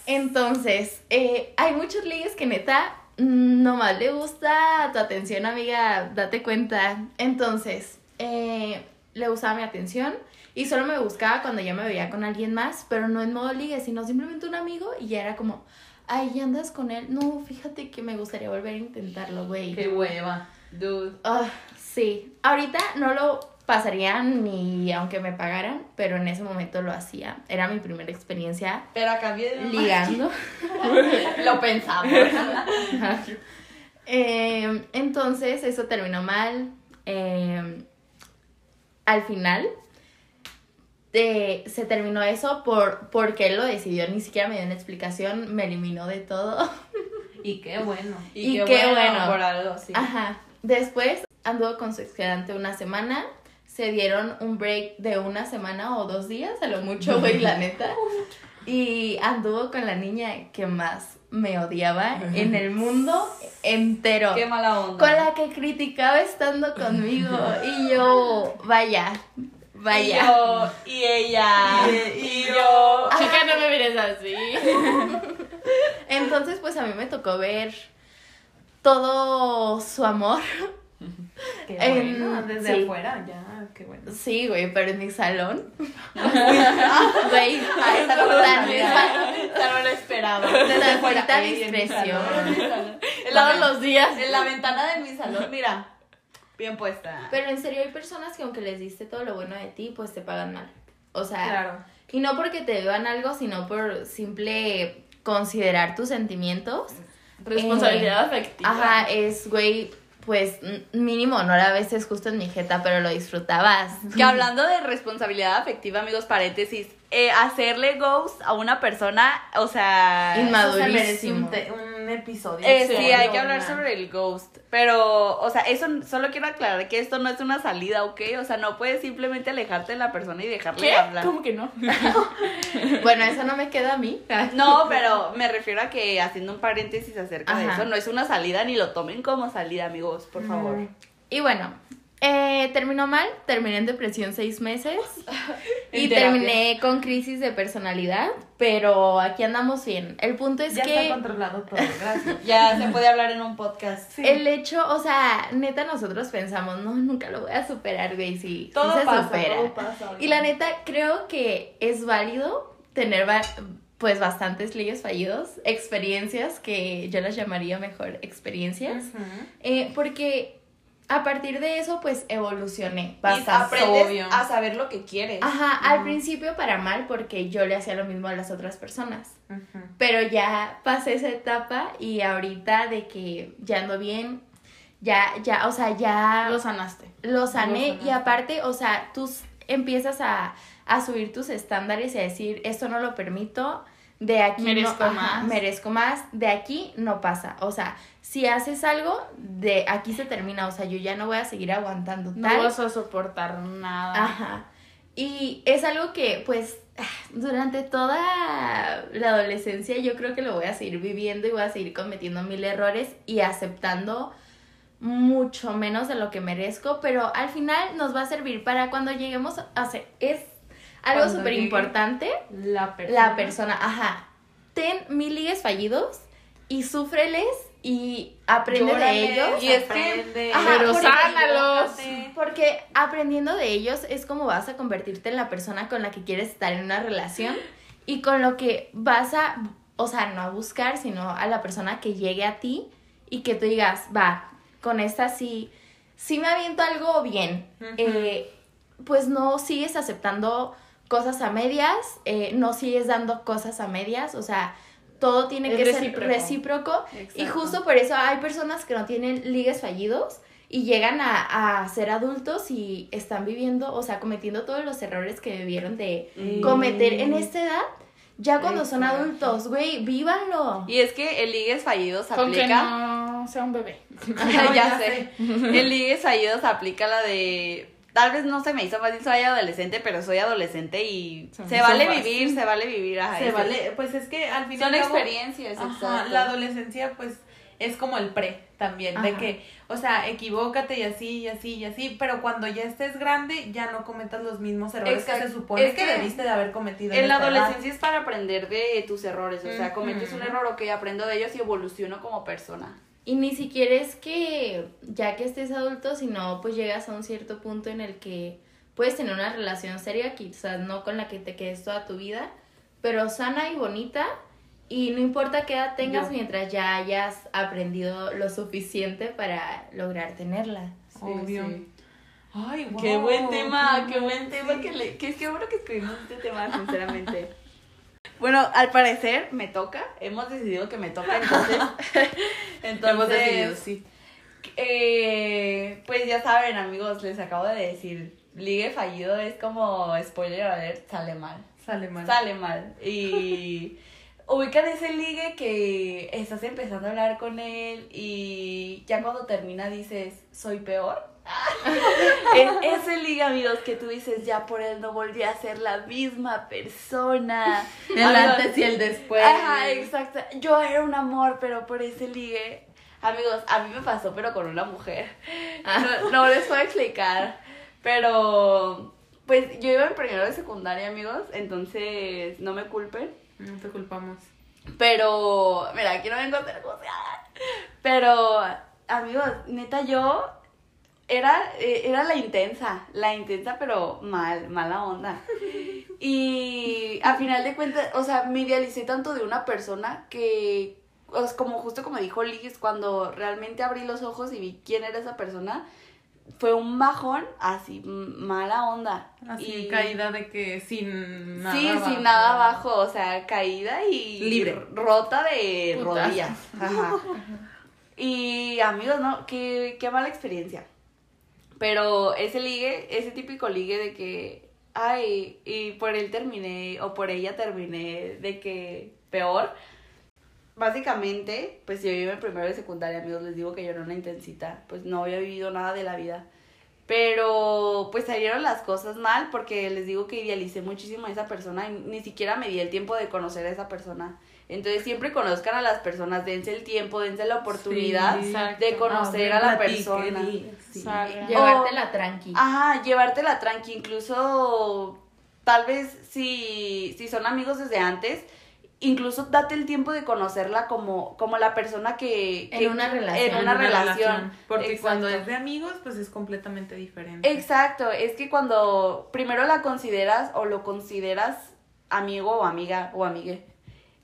[SPEAKER 2] Entonces, eh, hay muchos ligues que neta nomás le gusta tu atención, amiga, date cuenta. Entonces, eh, le gustaba mi atención y solo me buscaba cuando yo me veía con alguien más, pero no en modo ligue, sino simplemente un amigo y ya era como, ay, ¿ya andas con él? No, fíjate que me gustaría volver a intentarlo, güey.
[SPEAKER 1] Qué hueva. Dude.
[SPEAKER 2] Ah, sí, ahorita no lo pasaría ni aunque me pagaran, pero en ese momento lo hacía. Era mi primera experiencia
[SPEAKER 3] Pero a cambio de
[SPEAKER 2] ligando.
[SPEAKER 3] Lo pensamos.
[SPEAKER 2] Eh, entonces, eso terminó mal. Eh, al final, eh, se terminó eso por, porque él lo decidió. Ni siquiera me dio una explicación. Me eliminó de todo.
[SPEAKER 1] Y qué bueno.
[SPEAKER 2] Y qué bueno.
[SPEAKER 3] Por algo, sí.
[SPEAKER 2] Ajá. Después anduvo con su excedente una semana. Se dieron un break de una semana o dos días, a lo mucho, güey, la neta. Y anduvo con la niña que más me odiaba en el mundo entero.
[SPEAKER 3] Qué mala onda.
[SPEAKER 2] Con la que criticaba estando conmigo. Y yo, vaya, vaya.
[SPEAKER 3] Y yo, y ella, y, yo.
[SPEAKER 4] Chica, no me mires así.
[SPEAKER 2] Entonces, pues a mí me tocó ver todo su amor.
[SPEAKER 1] Qué
[SPEAKER 2] En-
[SPEAKER 1] bueno. Desde
[SPEAKER 2] sí.
[SPEAKER 1] afuera, ya, qué bueno.
[SPEAKER 2] Sí, güey, pero en mi salón. Güey,
[SPEAKER 3] Ah, esa no la esperaba.
[SPEAKER 2] tan
[SPEAKER 3] fuera,
[SPEAKER 2] falta
[SPEAKER 3] ey, en mi
[SPEAKER 2] discreción.
[SPEAKER 4] Todos los días.
[SPEAKER 3] en la ventana de mi salón, mira. Bien puesta.
[SPEAKER 2] Pero en serio, hay personas que aunque les diste todo lo bueno de ti, pues te pagan mal. O sea,
[SPEAKER 1] Claro.
[SPEAKER 2] y no porque te deban algo, sino por simple considerar tus sentimientos.
[SPEAKER 4] Responsabilidad afectiva.
[SPEAKER 2] Ajá, es, güey, pues mínimo no la veces justo en mi jeta, pero lo disfrutabas.
[SPEAKER 3] Que hablando de responsabilidad afectiva, amigos, paréntesis, eh, hacerle ghost a una persona, o sea...
[SPEAKER 2] Inma-
[SPEAKER 1] Eso se episodio.
[SPEAKER 3] Eh, sí, hay que hablar sobre el ghost. Pero, o sea, eso solo quiero aclarar que esto no es una salida, ¿ok? O sea, no puedes simplemente alejarte de la persona y dejarle
[SPEAKER 4] ¿Qué?
[SPEAKER 3] hablar.
[SPEAKER 4] ¿Cómo que no?
[SPEAKER 2] Bueno, eso no me queda a mí.
[SPEAKER 3] No, pero me refiero a que haciendo un paréntesis acerca de eso, no es una salida ni lo tomen como salida, amigos, por favor.
[SPEAKER 2] Y bueno, eh, terminó mal, terminé en depresión seis meses y terminé con crisis de personalidad, pero aquí andamos bien. El punto es
[SPEAKER 1] Ya
[SPEAKER 2] que
[SPEAKER 1] está controlado todo, gracias.
[SPEAKER 3] Ya se puede hablar en un podcast.
[SPEAKER 1] Sí.
[SPEAKER 2] el hecho, o sea, neta nosotros pensamos, no, nunca lo voy a superar, güey, si
[SPEAKER 1] todo
[SPEAKER 2] se
[SPEAKER 1] pasa,
[SPEAKER 2] supera.
[SPEAKER 1] todo pasa.
[SPEAKER 2] Y la neta, creo que es válido tener va- pues bastantes ligues fallidos, experiencias que yo las llamaría mejor experiencias, eh, porque a partir de eso pues evolucioné
[SPEAKER 3] Y
[SPEAKER 2] bastante.
[SPEAKER 3] aprendes
[SPEAKER 1] obvio.
[SPEAKER 3] a saber lo que quieres.
[SPEAKER 2] Ajá, al principio para mal porque yo le hacía lo mismo a las otras personas, pero ya pasé esa etapa y ahorita de que ya ando bien, ya, ya, o sea, ya
[SPEAKER 4] Lo sanaste.
[SPEAKER 2] lo sané
[SPEAKER 1] Lo
[SPEAKER 2] y aparte, o sea, tú empiezas a, a subir tus estándares y a decir, esto no lo permito, de aquí
[SPEAKER 4] Merezco
[SPEAKER 2] no, ajá,
[SPEAKER 4] más.
[SPEAKER 2] merezco más, de aquí no pasa. O sea, si haces algo, de aquí se termina, o sea, yo ya no voy a seguir aguantando
[SPEAKER 4] No vas a soportar nada.
[SPEAKER 2] Ajá. Y es algo que, pues, durante toda la adolescencia yo creo que lo voy a seguir viviendo y voy a seguir cometiendo mil errores y aceptando mucho menos de lo que merezco, pero al final nos va a servir para cuando lleguemos a ser, es algo súper importante,
[SPEAKER 1] La persona.
[SPEAKER 2] la persona, ajá, ten mil ligues fallidos y súfreles y aprende
[SPEAKER 1] Llórale,
[SPEAKER 2] de ellos.
[SPEAKER 3] Y es que-
[SPEAKER 1] aprende,
[SPEAKER 2] Ajá,
[SPEAKER 4] Pero
[SPEAKER 2] porque-
[SPEAKER 4] sánalos.
[SPEAKER 2] Porque aprendiendo de ellos es como vas a convertirte en la persona con la que quieres estar en una relación y con lo que vas a, o sea, no a buscar, sino a la persona que llegue a ti y que tú digas, va, con esta sí, sí me aviento algo bien. Eh, pues no sigues aceptando cosas a medias, eh, no sigues dando cosas a medias, o sea, todo tiene
[SPEAKER 4] Es
[SPEAKER 2] que
[SPEAKER 4] recíproco.
[SPEAKER 2] ser recíproco y justo por eso hay personas que no tienen ligues fallidos y llegan a, a ser adultos y están viviendo, o sea, cometiendo todos los errores que debieron de
[SPEAKER 1] Mm.
[SPEAKER 2] cometer en esta edad. Ya cuando son adultos, güey, vívanlo.
[SPEAKER 3] Y es que el ligues fallidos
[SPEAKER 4] Con que
[SPEAKER 3] aplica.
[SPEAKER 4] no sea un bebé.
[SPEAKER 3] ya,
[SPEAKER 1] ya
[SPEAKER 3] sé. El ligues fallidos aplica la de. Tal vez no se me hizo fácil, soy adolescente, pero soy adolescente y
[SPEAKER 4] Se
[SPEAKER 3] vale
[SPEAKER 4] fácil.
[SPEAKER 3] vivir, se vale vivir. ajá,
[SPEAKER 1] Se vale, pues es que al final
[SPEAKER 3] Son experiencias, exacto.
[SPEAKER 1] la adolescencia pues es como el pre también, de que, o sea, equivócate y así, y así, y así, pero cuando ya estés grande ya no cometas los mismos errores que se supone
[SPEAKER 3] Es
[SPEAKER 1] que,
[SPEAKER 3] que
[SPEAKER 1] debiste de haber cometido.
[SPEAKER 3] En la
[SPEAKER 1] edad.
[SPEAKER 3] adolescencia es para aprender de tus errores, o sea, cometes un error, ok, aprendo de ellos y evoluciono como persona.
[SPEAKER 2] Y ni siquiera es que ya que estés adulto, sino pues llegas a un cierto punto en el que puedes tener una relación seria, quizás no con la que te quedes toda tu vida, pero sana y bonita. Y no importa qué edad tengas
[SPEAKER 1] Yo.
[SPEAKER 2] mientras ya hayas aprendido lo suficiente para lograr tenerla.
[SPEAKER 1] Obvio. Ay, wow,
[SPEAKER 3] Qué buen tema, qué buen
[SPEAKER 1] sí.
[SPEAKER 3] tema que le, que es que bueno que escribimos este tema, sinceramente. Bueno, al parecer me toca. Hemos decidido que me toca, entonces. entonces
[SPEAKER 1] Hemos decidido, sí.
[SPEAKER 3] eh, pues ya saben, amigos, les acabo de decir. Ligue fallido es como spoiler alert, sale mal.
[SPEAKER 1] Sale mal.
[SPEAKER 3] Sale mal. Y ubican ese ligue que estás empezando a hablar con él y ya cuando termina dices, soy peor. es ese ligue, amigos, que tú dices, ya por él no volví a ser la misma persona.
[SPEAKER 1] El
[SPEAKER 3] Amigos,
[SPEAKER 1] antes y el después.
[SPEAKER 3] Ajá, exacto. Yo era un amor, pero por ese ligue. Amigos, a mí me pasó, pero con una mujer. No, no les puedo explicar. Pero, pues yo iba en primero de secundaria, amigos. Entonces, no me culpen.
[SPEAKER 1] No te culpamos.
[SPEAKER 3] Pero, mira, aquí no vengo a hacer cosas. Pero, amigos, neta, yo era, eh, era la intensa, la intensa, pero mal, mala onda. Y a final de cuentas, o sea, me idealicé tanto de una persona que, como justo como dijo Liz, cuando realmente abrí los ojos y vi quién era esa persona, fue un bajón así, mala onda.
[SPEAKER 1] Así,
[SPEAKER 3] Y-
[SPEAKER 1] caída de que sin nada
[SPEAKER 3] sí,
[SPEAKER 1] abajo.
[SPEAKER 3] sin nada abajo, o sea, caída y
[SPEAKER 1] Libre.
[SPEAKER 3] rota de rodillas. Ajá. Y amigos, no, qué, qué mala experiencia. Pero ese ligue, ese típico ligue de que, ay, y por él terminé, o por ella terminé, de que peor. Básicamente, pues yo iba en primero de secundaria, amigos, les digo que yo era una intensita, pues no había vivido nada de la vida. Pero pues salieron las cosas mal porque les digo que idealicé muchísimo a esa persona y ni siquiera me di el tiempo de conocer a esa persona. Entonces siempre conozcan a las personas, dense el tiempo, dense la oportunidad
[SPEAKER 1] Sí,
[SPEAKER 3] de conocer a la persona.
[SPEAKER 1] sí.
[SPEAKER 2] Llevártela tranqui.
[SPEAKER 3] Ajá, llevártela tranqui, incluso tal vez si, si son amigos desde antes, incluso date el tiempo de conocerla como, como la persona que,
[SPEAKER 2] En una relación.
[SPEAKER 3] En una relación.
[SPEAKER 1] Porque
[SPEAKER 3] Exacto.
[SPEAKER 1] cuando es de amigos, pues es completamente diferente.
[SPEAKER 3] Exacto, es que cuando primero la consideras o lo consideras amigo o amiga o amigue,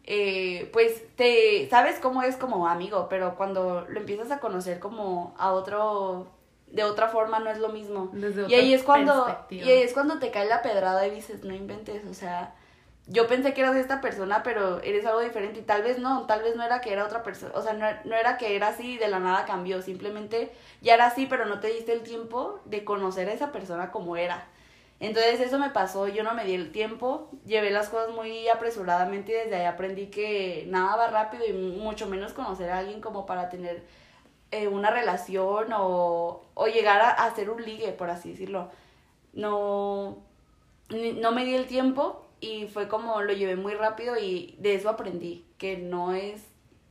[SPEAKER 3] eh, pues te sabes cómo es como amigo, pero cuando lo empiezas a conocer como a otro, de otra forma no es lo mismo.
[SPEAKER 1] Desde
[SPEAKER 3] Y ahí es cuando, y ahí es cuando te cae la pedrada y dices, no inventes, o sea, yo pensé que eras esta persona, pero eres algo diferente y tal vez no, tal vez no era que era otra persona, o sea, no, no era que era así y de la nada cambió, simplemente ya era así, pero no te diste el tiempo de conocer a esa persona como era. Entonces eso me pasó, yo no me di el tiempo, llevé las cosas muy apresuradamente y desde ahí aprendí que nada va rápido y mucho menos conocer a alguien como para tener eh, una relación o, o llegar a, hacer un ligue, por así decirlo. No, no me di el tiempo y fue como lo llevé muy rápido y de eso aprendí, que no es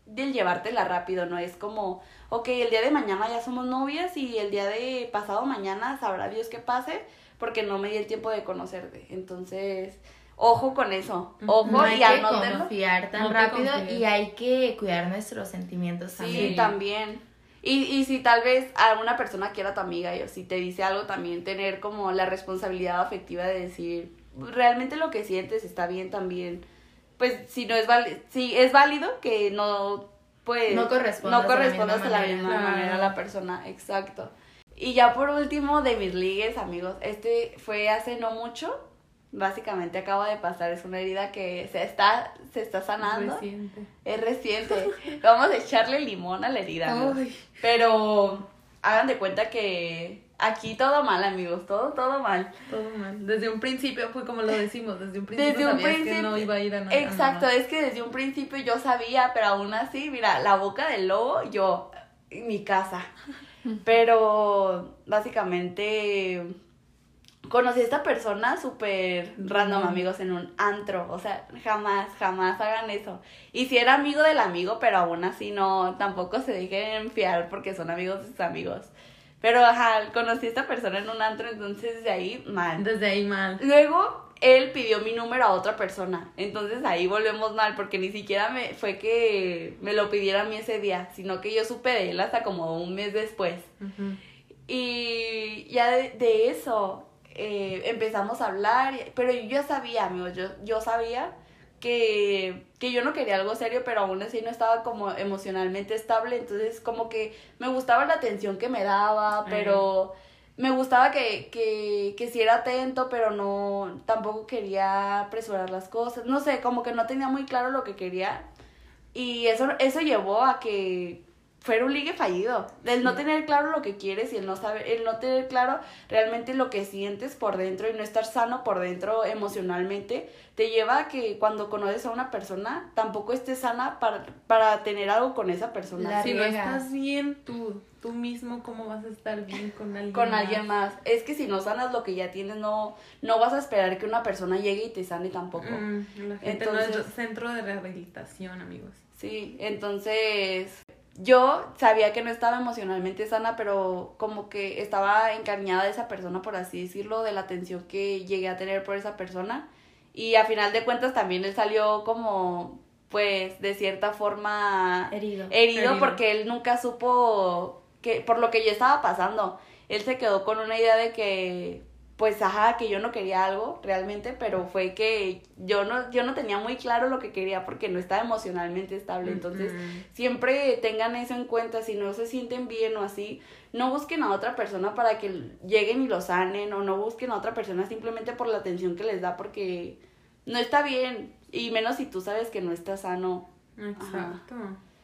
[SPEAKER 3] del llevártela rápido, no es como, ok, el día de mañana ya somos novias y el día de pasado mañana sabrá Dios qué pase, porque no me di el tiempo de conocerte. Entonces, ojo con eso, ojo
[SPEAKER 2] No hay
[SPEAKER 3] y
[SPEAKER 2] que confiar tan
[SPEAKER 1] No
[SPEAKER 2] rápido y hay que cuidar nuestros sentimientos
[SPEAKER 3] Sí,
[SPEAKER 2] también.
[SPEAKER 3] también. Y, y si tal vez alguna persona quiera tu amiga y o si te dice algo también, tener como la responsabilidad afectiva de decir, realmente lo que sientes está bien también. Pues si no es válido, si es válido que no, pues...
[SPEAKER 2] No correspondas
[SPEAKER 3] no
[SPEAKER 2] de la
[SPEAKER 3] correspondas
[SPEAKER 2] misma
[SPEAKER 3] a la
[SPEAKER 2] manera.
[SPEAKER 3] misma
[SPEAKER 1] Claro.
[SPEAKER 3] manera a la persona, exacto. Y ya por último, de mis ligues, amigos, este fue hace no mucho, básicamente acaba de pasar, es una herida que se está, se está sanando.
[SPEAKER 1] Reciente.
[SPEAKER 3] Es reciente. Vamos a echarle limón a la herida. Pero hagan de cuenta que aquí todo mal, amigos. Todo, todo mal.
[SPEAKER 1] Todo mal. Desde un principio fue como lo decimos, desde un principio
[SPEAKER 3] Desde un
[SPEAKER 1] sabías que no iba a ir a nada.
[SPEAKER 3] Exacto, es que desde un principio yo sabía, pero aún así, mira, la boca del lobo, yo, en mi casa. Pero básicamente conocí a esta persona súper random, amigos, en un antro. O sea, jamás, jamás hagan eso. Y si era amigo del amigo, pero aún así no, tampoco se dejen fiar porque son amigos de sus amigos. Pero ajá, conocí a esta persona en un antro, entonces de ahí mal.
[SPEAKER 1] Desde ahí mal.
[SPEAKER 3] Luego él pidió mi número a otra persona. Entonces ahí volvemos mal porque ni siquiera me fue que me lo pidiera a mí ese día, sino que yo supe de él hasta como un mes después. Y ya de, de eso eh, empezamos a hablar, pero yo ya sabía, amigos, yo, yo sabía que, que yo no quería algo serio, pero aún así no estaba como emocionalmente estable, entonces como que me gustaba la atención que me daba,
[SPEAKER 1] Ay.
[SPEAKER 3] pero me gustaba que, que, que sí era atento, pero no, tampoco quería apresurar las cosas. No sé, como que no tenía muy claro lo que quería. Y eso, eso llevó a que fuera un ligue fallido. El no tener claro lo que quieres y el no saber, el no tener claro realmente lo que sientes por dentro y no estar sano por dentro emocionalmente, te lleva a que cuando conoces a una persona tampoco estés sana para, para tener algo con esa persona.
[SPEAKER 2] La
[SPEAKER 1] Si no estás bien tú, tú mismo, ¿cómo vas a estar bien con alguien
[SPEAKER 3] con
[SPEAKER 1] más?
[SPEAKER 3] alguien más. Es que si no sanas lo que ya tienes, no, no vas a esperar que una persona llegue y te sane tampoco.
[SPEAKER 1] Mm, la gente no
[SPEAKER 3] Entonces-
[SPEAKER 1] es centro de rehabilitación, amigos.
[SPEAKER 3] Sí, entonces yo sabía que no estaba emocionalmente sana, pero como que estaba encariñada de esa persona, por así decirlo, de la atención que llegué a tener por esa persona. Y a final de cuentas también él salió como, pues, de cierta forma
[SPEAKER 2] Herido.
[SPEAKER 3] herido,
[SPEAKER 1] Herido.
[SPEAKER 3] porque él nunca supo que por lo que yo estaba pasando. Él se quedó con una idea de que pues ajá, que yo no quería algo realmente, pero fue que yo no yo no tenía muy claro lo que quería porque no estaba emocionalmente estable. Entonces, siempre tengan eso en cuenta, si no se sienten bien o así, no busquen a otra persona para que lleguen y lo sanen o no busquen a otra persona simplemente por la atención que les da porque no está bien y menos si tú sabes que no está sano.
[SPEAKER 1] Exacto.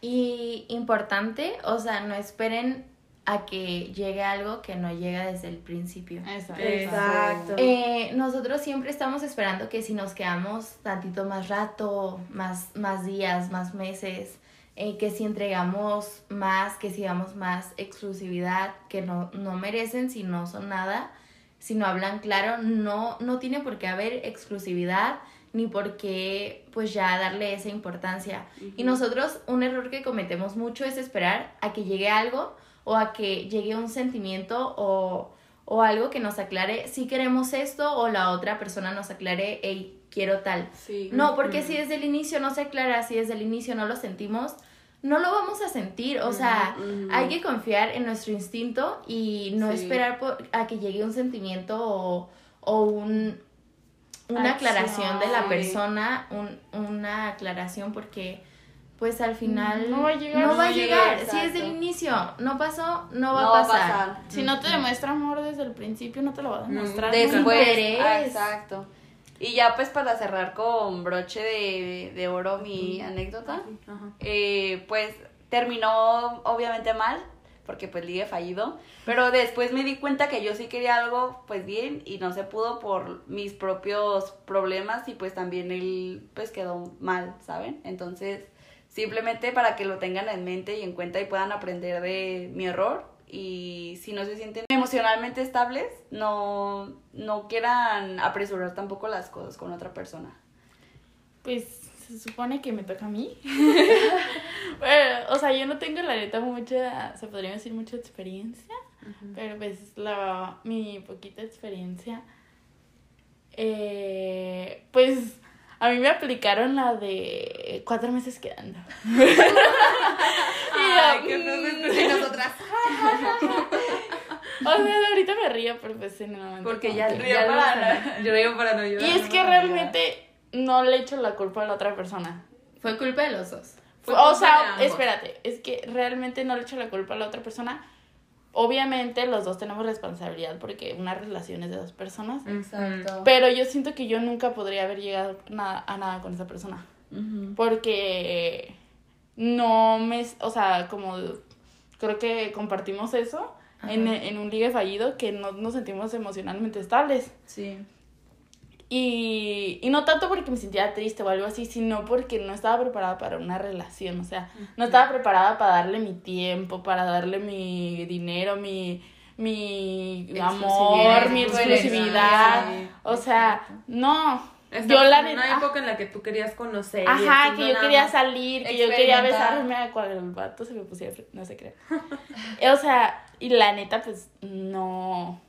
[SPEAKER 2] Y importante, o sea, no esperen a que llegue algo que no llega desde el principio.
[SPEAKER 4] Exacto.
[SPEAKER 1] Exacto.
[SPEAKER 2] Eh, nosotros siempre estamos esperando que si nos quedamos tantito más rato, más, más días, más meses, eh, que si entregamos más, que si damos más exclusividad, que no, no merecen si no son nada, si no hablan claro, no, no tiene por qué haber exclusividad ni por qué pues ya darle esa importancia. Y nosotros un error que cometemos mucho es esperar a que llegue algo o a que llegue un sentimiento o, o algo que nos aclare si queremos esto o la otra persona nos aclare, hey, quiero tal.
[SPEAKER 3] Sí.
[SPEAKER 2] No, porque si desde el inicio no se aclara, si desde el inicio no lo sentimos, no lo vamos a sentir. O sea, hay que confiar en nuestro instinto y no
[SPEAKER 3] Sí.
[SPEAKER 2] esperar por- a que llegue un sentimiento o, o un, una
[SPEAKER 4] Acción.
[SPEAKER 2] aclaración de la persona, un- una aclaración porque pues al final
[SPEAKER 4] No va a llegar.
[SPEAKER 2] no va a
[SPEAKER 3] llega,
[SPEAKER 2] llegar. Si desde el inicio no pasó, no va
[SPEAKER 3] No
[SPEAKER 2] a pasar.
[SPEAKER 4] Si no te demuestra amor desde el principio, no te lo va a demostrar.
[SPEAKER 2] Des-
[SPEAKER 4] nunca.
[SPEAKER 3] Después, ah, exacto. Y ya pues para cerrar con broche de, de oro mi anécdota,
[SPEAKER 1] Ajá.
[SPEAKER 3] eh, pues terminó obviamente mal, porque pues ligue fallido, pero después me di cuenta que yo sí quería algo pues bien y no se pudo por mis propios problemas y pues también él pues quedó mal, ¿saben? Entonces simplemente para que lo tengan en mente y en cuenta y puedan aprender de mi error y si no se sienten emocionalmente estables, no, no quieran apresurar tampoco las cosas con otra persona.
[SPEAKER 4] Pues se supone que me toca a mí. o sea, yo no tengo la neta mucha, se podría decir mucha experiencia, pero pues la, mi poquita experiencia, eh, pues a mí me aplicaron la de cuatro meses quedando.
[SPEAKER 1] Ay,
[SPEAKER 4] Y
[SPEAKER 1] qué
[SPEAKER 4] yo,
[SPEAKER 1] se
[SPEAKER 4] mm,
[SPEAKER 1] escucha nosotras.
[SPEAKER 4] O sea, ahorita me río, pero pues en el momento
[SPEAKER 1] Porque ya,
[SPEAKER 3] Río para.
[SPEAKER 1] Yo río para no llorar.
[SPEAKER 4] Y es que realmente no le echo la culpa a la otra persona.
[SPEAKER 2] Fue culpa de los dos.
[SPEAKER 1] Fue
[SPEAKER 4] o sea, espérate, es que realmente no le echo la culpa a la otra persona. Obviamente los dos tenemos responsabilidad porque una relación es de dos personas.
[SPEAKER 1] Exacto.
[SPEAKER 4] Pero yo siento que yo nunca podría haber llegado nada, a nada con esa persona. Porque no me, o sea, como creo que compartimos eso en, en un ligue fallido que no nos sentimos emocionalmente estables.
[SPEAKER 3] Sí.
[SPEAKER 4] Y, y no tanto porque me sentía triste o algo así, sino porque no estaba preparada para una relación. O sea, no estaba preparada para darle mi tiempo, para darle mi dinero, mi, mi amor, mi
[SPEAKER 3] Exclusividad. Sí,
[SPEAKER 4] O sea, no. Yo la
[SPEAKER 1] en una época en la que tú querías conocer.
[SPEAKER 4] Ajá, que yo quería salir, que yo quería besarme a cual el vato se me pusiera, no se crea. o sea, y la neta, pues, no.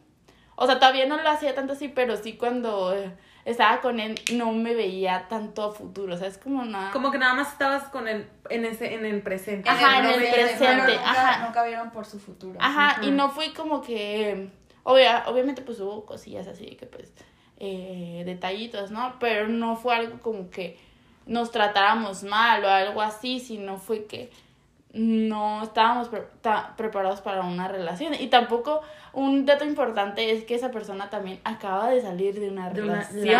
[SPEAKER 4] O sea, todavía no lo hacía tanto así, pero sí cuando eh, estaba con él no me veía tanto a futuro. O sea, es como nada.
[SPEAKER 1] Como que nada más estabas con el, en ese, en el presente.
[SPEAKER 4] Ajá, en el presente,
[SPEAKER 3] nunca,
[SPEAKER 4] ajá.
[SPEAKER 3] nunca vieron por su futuro.
[SPEAKER 4] Ajá, y no fue como que. Obvia, obviamente, pues hubo cosillas así que, pues, eh, detallitos, ¿no? Pero no fue algo como que nos tratáramos mal o algo así, sino fue que no estábamos pre- preparados para una relación. Y tampoco un dato importante es que esa persona también acaba de salir de una
[SPEAKER 1] De una
[SPEAKER 4] relación.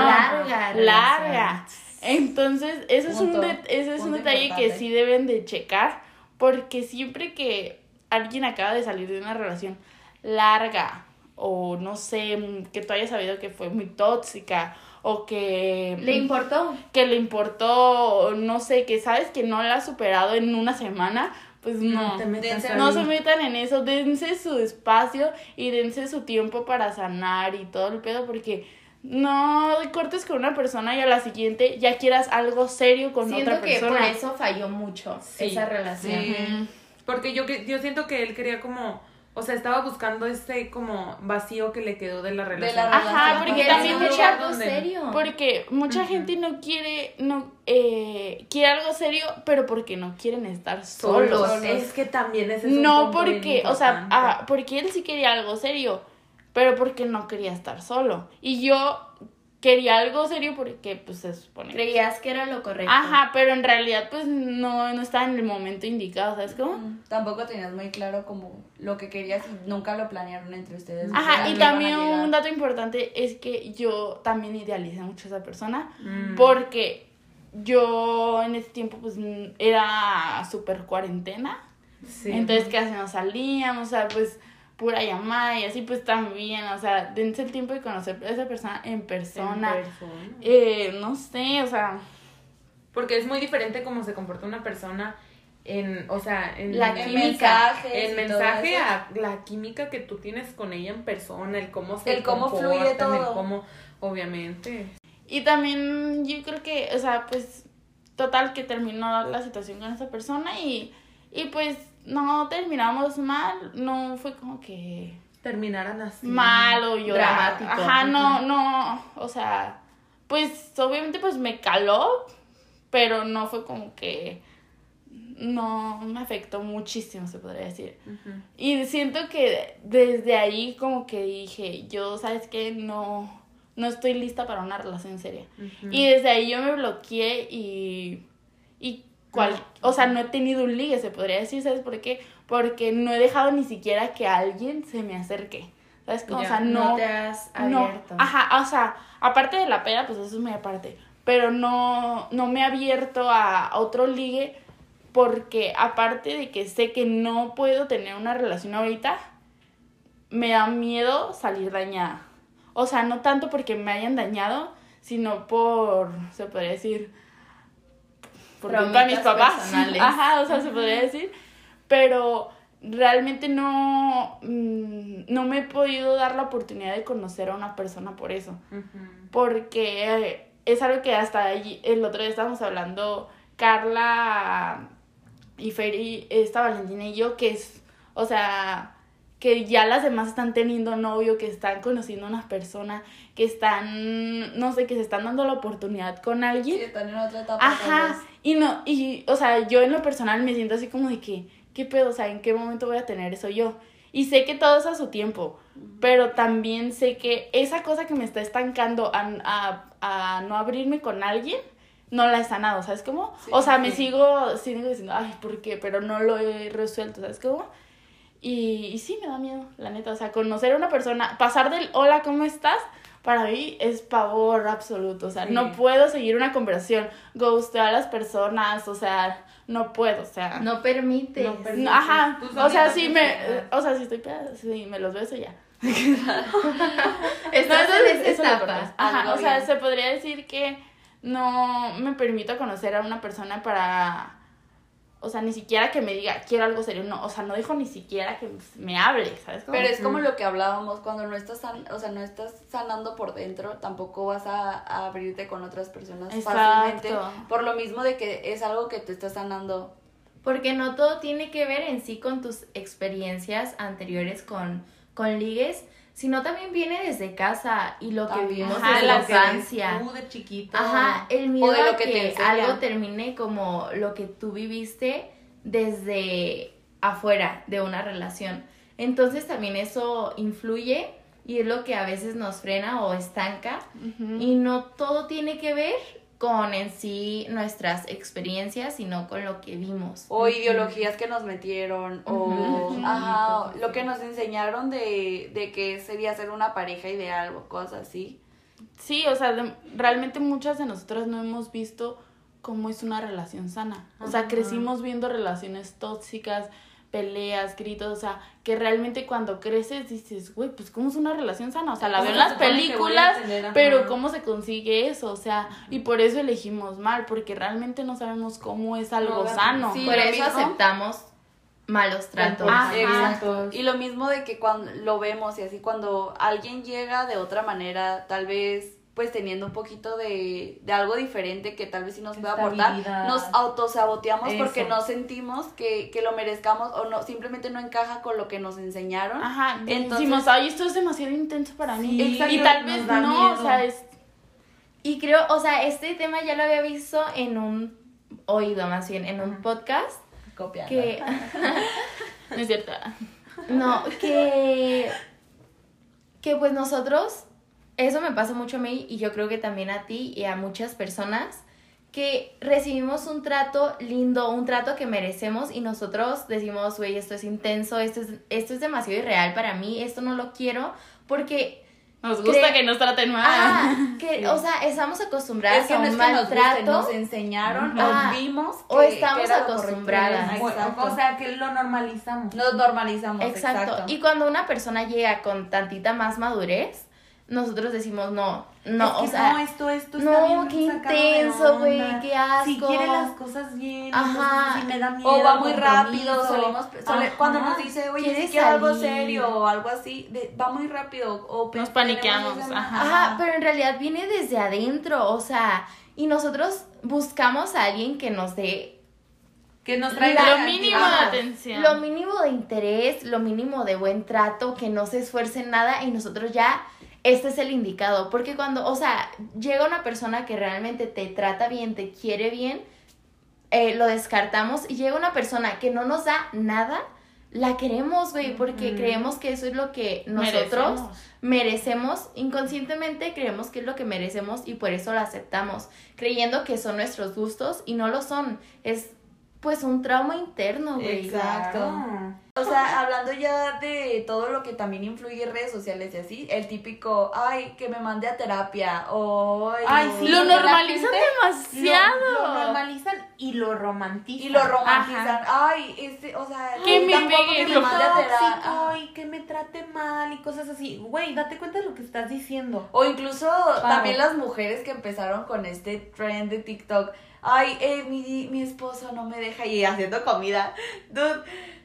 [SPEAKER 2] larga.
[SPEAKER 4] Entonces, eso es un, de- ese es un detalle que sí deben de checar, porque siempre que alguien acaba de salir de una relación larga, o no sé, que tú hayas sabido que fue muy tóxica, o que
[SPEAKER 2] Le importó.
[SPEAKER 4] que le importó, no sé, que sabes que no la ha superado en una semana, pues no.
[SPEAKER 1] te metas
[SPEAKER 3] dense-
[SPEAKER 1] ahí.
[SPEAKER 4] No se metan en eso, dense su espacio y dense su tiempo para sanar y todo el pedo, porque no cortes con una persona y a la siguiente ya quieras algo serio con
[SPEAKER 2] Siento
[SPEAKER 4] otra
[SPEAKER 2] que
[SPEAKER 4] persona.
[SPEAKER 2] por eso falló mucho
[SPEAKER 1] Sí,
[SPEAKER 2] esa relación.
[SPEAKER 3] sí.
[SPEAKER 1] Porque yo, que- yo siento que él quería como, o sea, estaba buscando ese como vacío que le quedó de la relación.
[SPEAKER 3] la
[SPEAKER 4] Ajá,
[SPEAKER 3] relación.
[SPEAKER 4] porque
[SPEAKER 2] Porque él
[SPEAKER 4] también mucha-
[SPEAKER 2] algo
[SPEAKER 1] donde-
[SPEAKER 2] serio.
[SPEAKER 4] Porque mucha gente no quiere, no, eh, quiere algo serio, pero porque no quieren estar solos.
[SPEAKER 1] Solos. Es que también es un
[SPEAKER 4] No porque, o sea, ah, porque él sí quería algo serio, pero porque no quería estar solo. Y yo quería algo serio porque, pues, se supone.
[SPEAKER 2] Creías que era lo correcto.
[SPEAKER 4] Ajá, pero en realidad, pues, no, no estaba en el momento indicado, ¿sabes cómo?
[SPEAKER 3] Mm, Tampoco tenías muy claro como lo que querías y nunca lo planearon entre ustedes.
[SPEAKER 4] Ajá, y también un dato importante es que yo también idealicé mucho a esa persona
[SPEAKER 1] Mm.
[SPEAKER 4] porque yo en ese tiempo, pues, era súper cuarentena.
[SPEAKER 1] Sí.
[SPEAKER 4] Entonces casi no salíamos, o sea, pues pura llamada y así pues también, o sea, dense el tiempo de conocer a esa persona en
[SPEAKER 1] En
[SPEAKER 4] persona.
[SPEAKER 1] persona.
[SPEAKER 4] Eh, no sé, o sea,
[SPEAKER 1] Porque es muy diferente cómo se comporta una persona en, o sea, en,
[SPEAKER 2] La
[SPEAKER 1] en
[SPEAKER 2] química,
[SPEAKER 1] en
[SPEAKER 3] todo
[SPEAKER 1] mensaje a la química que tú tienes con ella en persona, el cómo se
[SPEAKER 3] El cómo fluye
[SPEAKER 1] comportan, el
[SPEAKER 3] todo.
[SPEAKER 1] cómo, obviamente.
[SPEAKER 4] y también yo creo que, o sea, pues total que terminó la situación con esa persona y, y pues no terminamos mal, no fue como que
[SPEAKER 1] Terminaran así.
[SPEAKER 4] mal o llorar.
[SPEAKER 2] Dramático.
[SPEAKER 4] Ajá, no, no, o sea, pues obviamente pues me caló, pero no fue como que no me afectó muchísimo, se podría decir. Y siento que desde ahí como que dije, yo, ¿sabes qué? No, no estoy lista para una relación seria. Y desde ahí yo me bloqueé y, y cual, o sea, no he tenido un ligue, se podría decir, ¿sabes por qué? Porque no he dejado ni siquiera que alguien se me acerque. ¿Sabes? cómo? O sea,
[SPEAKER 2] no,
[SPEAKER 4] no,
[SPEAKER 2] te has
[SPEAKER 4] no,
[SPEAKER 2] abierto.
[SPEAKER 4] ajá, o sea, aparte de la peda, pues eso es muy aparte, pero no, no me he abierto a otro ligue porque aparte de que sé que no puedo tener una relación ahorita, me da miedo salir dañada. O sea, no tanto porque me hayan dañado, sino por, se podría decir, por culpa de mis papás.
[SPEAKER 2] personales.
[SPEAKER 4] Ajá, o sea, se podría decir. Pero realmente no, mm, no me he podido dar la oportunidad de conocer a una persona por eso. Porque eh, es algo que hasta allí, el otro día estábamos hablando, Carla y Feri, esta Valentina y yo, que es, o sea, que ya las demás están teniendo novio, que están conociendo a una persona, que están, no sé, que se están dando la oportunidad con
[SPEAKER 3] Sí,
[SPEAKER 4] alguien.
[SPEAKER 3] están en otra etapa.
[SPEAKER 4] Ajá. Y no, y, o sea, yo en lo personal me siento así como de que, ¿qué pedo? O sea, ¿en qué momento voy a tener eso yo? Y sé que todo es a su tiempo, pero también sé que esa cosa que me está estancando a, a, a no abrirme con alguien, no la he sanado, ¿sabes cómo?
[SPEAKER 3] Sí,
[SPEAKER 4] o sea, me sigo, sigo diciendo, ay, ¿por qué? Pero no lo he resuelto, ¿sabes cómo? Y, y sí, me da miedo, la neta. O sea, conocer a una persona, pasar del hola, ¿cómo estás? Para mí es pavor absoluto. O sea,
[SPEAKER 1] Sí.
[SPEAKER 4] no puedo seguir una conversación, ghostear a las personas, o sea, no puedo, o sea.
[SPEAKER 2] No permites.
[SPEAKER 1] No permites.
[SPEAKER 4] ajá, o sea,
[SPEAKER 1] te
[SPEAKER 4] me, o sea, si estoy peda, sí, me los beso ya.
[SPEAKER 2] Estás
[SPEAKER 4] No,
[SPEAKER 2] en esa etapa.
[SPEAKER 4] Ajá, o sea,
[SPEAKER 3] bien.
[SPEAKER 4] se podría decir que no me permito conocer a una persona para, o sea, ni siquiera que me diga, quiero algo serio, no, o sea, no dijo ni siquiera que me hable, ¿sabes?
[SPEAKER 3] Pero es como lo que hablábamos, cuando no estás, san- o sea, no estás sanando por dentro, tampoco vas a, a abrirte con otras personas
[SPEAKER 4] Exacto.
[SPEAKER 3] fácilmente. Por lo mismo de que es algo que te está sanando.
[SPEAKER 2] Porque no todo tiene que ver en sí con tus experiencias anteriores con, con ligues, sino también viene desde casa y lo que vivimos
[SPEAKER 4] Ajá,
[SPEAKER 2] desde
[SPEAKER 4] lo
[SPEAKER 2] la infancia.
[SPEAKER 1] Tú de chiquito.
[SPEAKER 2] Ajá, el miedo
[SPEAKER 3] de lo
[SPEAKER 2] a
[SPEAKER 3] que
[SPEAKER 2] algo termine como lo que tú viviste desde afuera de una relación. Entonces también eso influye y es lo que a veces nos frena o estanca y no todo tiene que ver con en sí nuestras experiencias, sino con lo que vimos.
[SPEAKER 3] O ideologías que nos metieron, o ajá, lo que nos enseñaron de, de que sería ser una pareja ideal o cosas así.
[SPEAKER 4] Sí, o sea, de- realmente muchas de nosotras no hemos visto cómo es una relación sana. O sea, crecimos viendo relaciones tóxicas, peleas, gritos, o sea, que realmente cuando creces dices, güey, pues cómo es una relación sana. O sea, la
[SPEAKER 1] ¿Cómo
[SPEAKER 4] veo en las películas, pero ¿cómo se consigue eso? O sea, y por eso elegimos mal, porque realmente no sabemos cómo es algo
[SPEAKER 1] No,
[SPEAKER 4] sano.
[SPEAKER 3] sí,
[SPEAKER 2] Por eso
[SPEAKER 3] mismo.
[SPEAKER 2] aceptamos malos tratos.
[SPEAKER 4] Ajá.
[SPEAKER 3] Exacto. Y lo mismo de que cuando lo vemos y así cuando alguien llega de otra manera, tal vez pues teniendo un poquito de, de algo diferente que tal vez sí nos pueda aportar, nos autosaboteamos porque no sentimos que, que lo merezcamos o no simplemente no encaja con lo que nos enseñaron.
[SPEAKER 4] Ajá,
[SPEAKER 3] Entonces-
[SPEAKER 4] decimos, ay, esto es demasiado intenso para mí.
[SPEAKER 1] Sí, exacto,
[SPEAKER 4] y tal vez no,
[SPEAKER 1] miedo.
[SPEAKER 4] o sea, es
[SPEAKER 2] Y creo, o sea, este tema ya lo había visto en un, oído más bien, en un podcast
[SPEAKER 3] Copiando.
[SPEAKER 2] que,
[SPEAKER 4] No es cierto.
[SPEAKER 2] no, que, que pues nosotros, eso me pasa mucho a mí y yo creo que también a ti y a muchas personas, que recibimos un trato lindo, un trato que merecemos y nosotros decimos, güey, esto es intenso, esto es, esto es demasiado irreal para mí, esto no lo quiero, porque
[SPEAKER 4] Nos gusta que nos traten mal.
[SPEAKER 2] Ah, que, o sea, estamos acostumbradas
[SPEAKER 3] Es que
[SPEAKER 2] a
[SPEAKER 3] no
[SPEAKER 2] un
[SPEAKER 3] es que nos guste,
[SPEAKER 2] maltrato.
[SPEAKER 3] nos enseñaron
[SPEAKER 2] Ah,
[SPEAKER 3] o vimos
[SPEAKER 2] o
[SPEAKER 3] que-
[SPEAKER 2] estamos
[SPEAKER 3] que
[SPEAKER 2] acostumbradas.
[SPEAKER 1] O,
[SPEAKER 3] Exacto.
[SPEAKER 1] o sea, que lo normalizamos.
[SPEAKER 3] nos normalizamos.
[SPEAKER 2] Exacto.
[SPEAKER 3] Exacto.
[SPEAKER 2] Y cuando una persona llega con tantita más madurez, nosotros decimos, no, no,
[SPEAKER 1] Es que
[SPEAKER 2] o sea,
[SPEAKER 1] no, esto, esto
[SPEAKER 2] no,
[SPEAKER 1] está bien
[SPEAKER 2] qué intenso, güey, qué asco.
[SPEAKER 1] Si quiere las cosas bien,
[SPEAKER 2] Ajá.
[SPEAKER 1] sí me da miedo.
[SPEAKER 3] O va muy rápido, solemos, cuando nos dice, oye, si quiero algo serio o algo así, de- va muy rápido. O
[SPEAKER 4] Nos paniqueamos, ajá.
[SPEAKER 2] Ajá, pero en realidad viene desde adentro, o sea, y nosotros buscamos a alguien que nos dé
[SPEAKER 1] Que nos traiga
[SPEAKER 4] Lo mínimo de atención.
[SPEAKER 2] lo mínimo de interés, lo mínimo de buen trato, que no se esfuerce en nada y nosotros ya, este es el indicado. Porque cuando, o sea, llega una persona que realmente te trata bien, te quiere bien, eh, lo descartamos y llega una persona que no nos da nada, la queremos, güey, porque creemos que eso es lo que nosotros
[SPEAKER 4] Merecemos.
[SPEAKER 2] merecemos, inconscientemente creemos que es lo que merecemos y por eso lo aceptamos, creyendo que son nuestros gustos y no lo son. Es pues un trauma interno, güey.
[SPEAKER 3] Exacto.
[SPEAKER 1] Claro.
[SPEAKER 3] O sea, hablando ya de todo lo que también influye en redes sociales y así, el típico, ay, que me mande a terapia, o...
[SPEAKER 1] Ay, sí,
[SPEAKER 4] Lo normalizan
[SPEAKER 1] gente
[SPEAKER 4] demasiado.
[SPEAKER 1] Lo, lo normalizan y lo romantizan.
[SPEAKER 3] Y lo romantizan, ay, este, o sea,
[SPEAKER 4] Que me
[SPEAKER 3] que
[SPEAKER 4] lo
[SPEAKER 3] me mande a terapia.
[SPEAKER 1] tóxico y que me trate mal y cosas así. Güey, date cuenta de lo que estás diciendo.
[SPEAKER 3] O incluso también las mujeres que empezaron con este trend de TikTok. Ay, eh, mi, mi esposo no me deja y haciendo comida. Dude,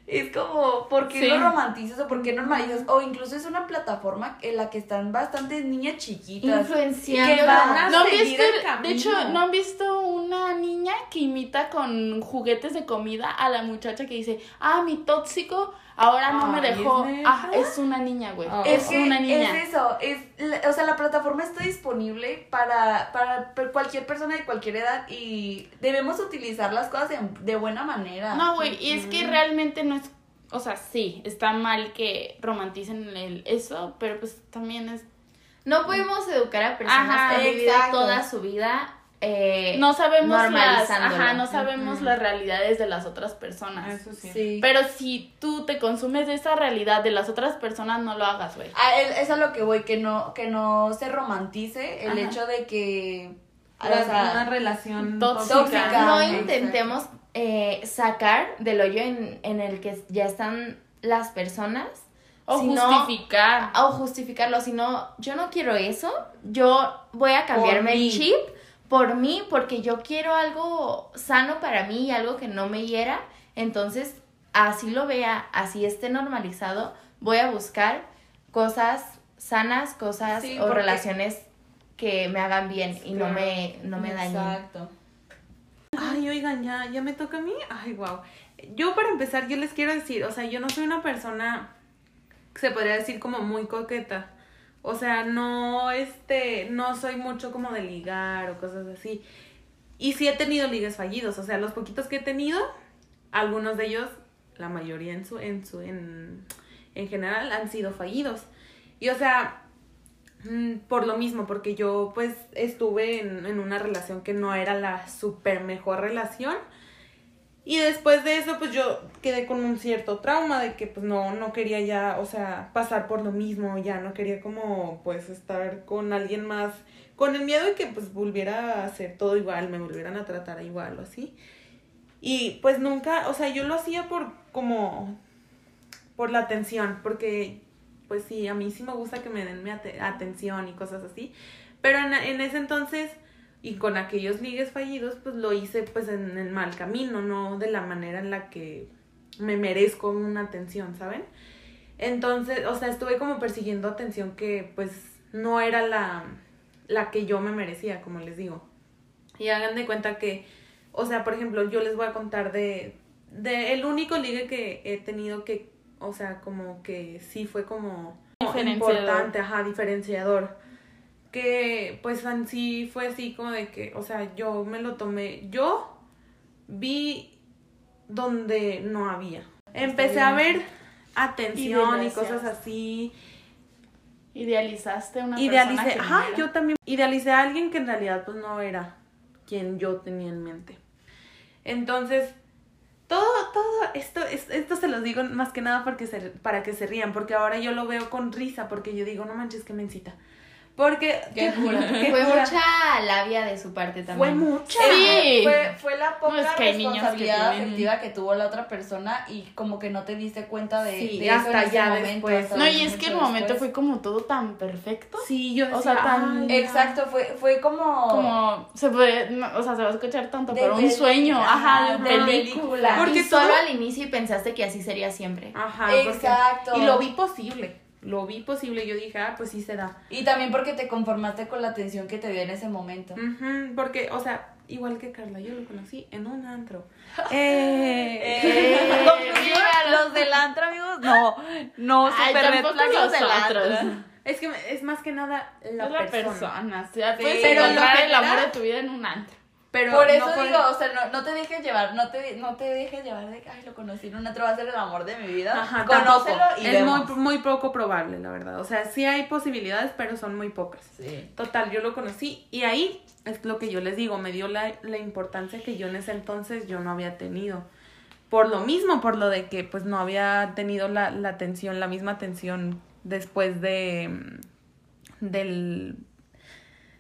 [SPEAKER 3] es como, ¿por qué
[SPEAKER 4] Sí.
[SPEAKER 3] lo romantizas o por qué normalizas? O incluso es una plataforma en la que están bastantes niñas chiquitas.
[SPEAKER 2] Influenciando.
[SPEAKER 3] que van a-
[SPEAKER 4] ¿No han
[SPEAKER 1] seguir
[SPEAKER 4] visto,
[SPEAKER 1] el
[SPEAKER 4] de hecho, ¿no han visto una niña que imita con juguetes de comida a la muchacha que dice, ah, mi tóxico ahora no me dejó?
[SPEAKER 1] ¿es?
[SPEAKER 4] Ah, es una niña, güey.
[SPEAKER 1] Ah.
[SPEAKER 4] Es,
[SPEAKER 3] Es que
[SPEAKER 4] una niña.
[SPEAKER 3] es eso, es, o sea, la plataforma está disponible para, para cualquier persona de cualquier edad y debemos utilizar las cosas de, de buena manera.
[SPEAKER 4] No, güey, y es que realmente no es, o sea, sí, está mal que romanticen el, eso, pero pues también es,
[SPEAKER 2] No podemos educar a personas
[SPEAKER 4] Ajá,
[SPEAKER 2] que han vivido
[SPEAKER 3] exacto.
[SPEAKER 2] toda su vida eh,
[SPEAKER 4] no sabemos las, ajá, no sabemos las realidades de las otras personas.
[SPEAKER 1] Eso sí.
[SPEAKER 3] Sí.
[SPEAKER 4] Pero si tú te consumes de esa realidad de las otras personas, no lo hagas, güey.
[SPEAKER 3] Ah, es a lo que voy, que no, que no se romantice el
[SPEAKER 1] Ajá.
[SPEAKER 3] hecho de que o
[SPEAKER 1] La-
[SPEAKER 3] sea,
[SPEAKER 1] una relación
[SPEAKER 4] tóxica.
[SPEAKER 3] Tóxica.
[SPEAKER 2] no intentemos eh, sacar del hoyo en, en el que ya están las personas
[SPEAKER 4] O
[SPEAKER 2] sino-
[SPEAKER 4] justificar.
[SPEAKER 2] o justificarlo, sino yo no quiero eso, yo voy a cambiarme el chip por mí, porque yo quiero algo sano para mí y algo que no me hiera, entonces así lo vea, así esté normalizado, voy a buscar cosas sanas, cosas
[SPEAKER 3] Sí,
[SPEAKER 2] o
[SPEAKER 3] porque-
[SPEAKER 2] relaciones que me hagan bien y no me, no me dañen.
[SPEAKER 3] Exacto.
[SPEAKER 1] Ay, oigan, ya, ya me toca a mí. Ay, wow. Yo para empezar, yo les quiero decir, o sea, yo no soy una persona que se podría decir como muy coqueta. O sea, no, este, no soy mucho como de ligar o cosas así. Y sí he tenido ligues fallidos, o sea, los poquitos que he tenido, algunos de ellos, la mayoría en su, en su, en, en general, han sido fallidos. Y o sea, Mm, Por lo mismo, porque yo pues estuve en, en una relación que no era la super mejor relación. Y después de eso, pues yo quedé con un cierto trauma de que pues no, no quería ya, o sea, pasar por lo mismo, ya no quería como pues estar con alguien más, con el miedo de que pues volviera a hacer todo igual, me volvieran a tratar igual o así. Y pues nunca, o sea, yo lo hacía por como, por la atención, porque pues sí, a mí sí me gusta que me den mi ate- atención y cosas así. Pero en, en ese entonces y con aquellos ligues fallidos, pues lo hice pues en el mal camino, no de la manera en la que me merezco una atención, ¿saben? Entonces, o sea, estuve como persiguiendo atención que pues no era la, la que yo me merecía, como les digo. Y hagan de cuenta que, o sea, por ejemplo, yo les voy a contar de, de el único ligue que he tenido que, o sea, como que sí fue como importante, ajá, diferenciador. Que pues en sí fue así como de que, o sea, yo me lo tomé, yo vi donde no había. Empecé a ver atención y cosas así.
[SPEAKER 4] Idealizaste una
[SPEAKER 1] Idealicé,
[SPEAKER 4] persona
[SPEAKER 1] ajá, yo también idealicé a alguien que en realidad pues no era quien yo tenía en mente. Entonces, todo, todo esto, es- esto se los digo más que nada porque se, para que se rían, porque ahora yo lo veo con risa, porque yo digo, no manches, que mencita. Porque,
[SPEAKER 3] Qué cura.
[SPEAKER 1] qué
[SPEAKER 2] Fue
[SPEAKER 1] cura.
[SPEAKER 2] mucha labia de su parte
[SPEAKER 1] Fue
[SPEAKER 2] también.
[SPEAKER 1] mucha.
[SPEAKER 4] Sí.
[SPEAKER 3] Fue, fue la poca
[SPEAKER 4] No, es que que
[SPEAKER 3] responsabilidad
[SPEAKER 4] tienen-
[SPEAKER 3] afectiva que tuvo la otra persona y como que no te diste cuenta de,
[SPEAKER 1] Sí,
[SPEAKER 3] de eso
[SPEAKER 1] hasta ya
[SPEAKER 3] momento.
[SPEAKER 1] después.
[SPEAKER 3] hasta
[SPEAKER 4] No, y es que el momento
[SPEAKER 3] después.
[SPEAKER 4] fue como todo tan perfecto.
[SPEAKER 1] Sí, yo
[SPEAKER 4] O sea,
[SPEAKER 1] decía,
[SPEAKER 4] tan-
[SPEAKER 1] "Ay,
[SPEAKER 3] Exacto, fue, fue como...
[SPEAKER 4] Como se puede, no, o sea, se va a escuchar tanto, pero un sueño, ajá, de película.
[SPEAKER 3] película.
[SPEAKER 1] Porque
[SPEAKER 2] y solo
[SPEAKER 1] todo-
[SPEAKER 2] al inicio y pensaste que así sería siempre.
[SPEAKER 1] Ajá, porque-
[SPEAKER 3] Exacto.
[SPEAKER 1] Y lo vi posible, lo vi posible, yo dije, ah, pues sí se da.
[SPEAKER 3] Y también porque te conformaste con la atención que te dio en ese momento.
[SPEAKER 1] Ujú, porque, o sea, igual que Carla, yo lo conocí en un antro. Eh,
[SPEAKER 3] Eh, conclusión, los del antro, amigos, no, no,
[SPEAKER 4] Ay,
[SPEAKER 3] super red
[SPEAKER 4] tampoco
[SPEAKER 3] flag los del antro.
[SPEAKER 1] es que es más que nada la,
[SPEAKER 4] Es la
[SPEAKER 1] persona.
[SPEAKER 4] persona. o sea,
[SPEAKER 3] Sí,
[SPEAKER 4] puedes
[SPEAKER 3] pero
[SPEAKER 4] encontrar el amor de tu vida en un antro.
[SPEAKER 1] Pero
[SPEAKER 3] Por
[SPEAKER 1] no
[SPEAKER 3] eso
[SPEAKER 1] por-
[SPEAKER 3] digo, o sea, no, no te dejes llevar, no te, no te dejes llevar de que, ay, lo conocí en un va a ser el amor de mi vida.
[SPEAKER 1] Ajá,
[SPEAKER 3] Conócelo
[SPEAKER 1] tampoco.
[SPEAKER 3] y
[SPEAKER 1] es
[SPEAKER 3] vemos.
[SPEAKER 1] muy, muy poco probable, la verdad. O sea, sí hay posibilidades, pero son muy pocas.
[SPEAKER 3] Sí.
[SPEAKER 1] Total, yo lo conocí y ahí es lo que yo les digo, me dio la, la importancia que yo en ese entonces yo no había tenido. Por lo mismo, por lo de que pues no había tenido la, la atención, la misma atención después de mm, del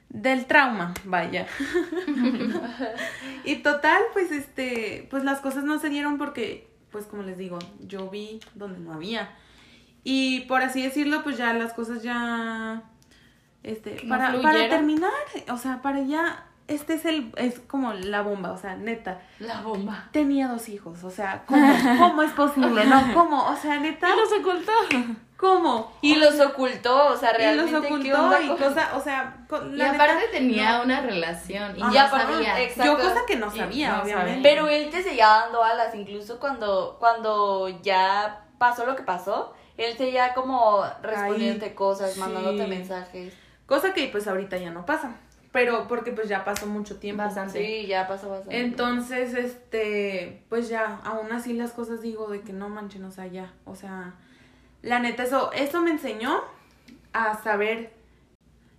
[SPEAKER 1] del trauma, vaya. y total, pues este, pues las cosas no se dieron porque, pues como les digo, yo vi donde no había. Y por así decirlo, pues ya las cosas ya este,
[SPEAKER 4] No
[SPEAKER 1] para, para terminar, o sea, para ya, este es el, es como la bomba, o sea, neta,
[SPEAKER 3] La bomba.
[SPEAKER 1] tenía dos hijos, o sea, ¿cómo, cómo es posible? No, ¿cómo? O sea, neta,
[SPEAKER 4] Y los ocultó.
[SPEAKER 1] ¿Cómo?
[SPEAKER 3] Y los ocultó, o sea,
[SPEAKER 1] Y
[SPEAKER 3] realmente.
[SPEAKER 1] los
[SPEAKER 3] ¿qué
[SPEAKER 1] ocultó y cosa, o sea,
[SPEAKER 2] Y aparte
[SPEAKER 1] neta,
[SPEAKER 2] tenía
[SPEAKER 1] no.
[SPEAKER 2] una relación y
[SPEAKER 3] Ajá,
[SPEAKER 2] ya sabía.
[SPEAKER 3] exacto.
[SPEAKER 1] Yo cosa que no
[SPEAKER 4] Y
[SPEAKER 1] sabía,
[SPEAKER 4] no
[SPEAKER 1] obviamente.
[SPEAKER 3] Pero él te seguía dando alas, incluso cuando, cuando ya pasó lo que pasó, él seguía como respondiéndote cosas,
[SPEAKER 1] sí.
[SPEAKER 3] mandándote mensajes.
[SPEAKER 1] Cosa que pues ahorita ya no pasa. Pero porque pues ya pasó mucho tiempo.
[SPEAKER 2] Bastante.
[SPEAKER 3] Sí, ya pasó bastante.
[SPEAKER 1] Entonces, este, pues ya, aún así las cosas digo de que no manchen, o sea, ya, o sea, la neta, eso, eso me enseñó a saber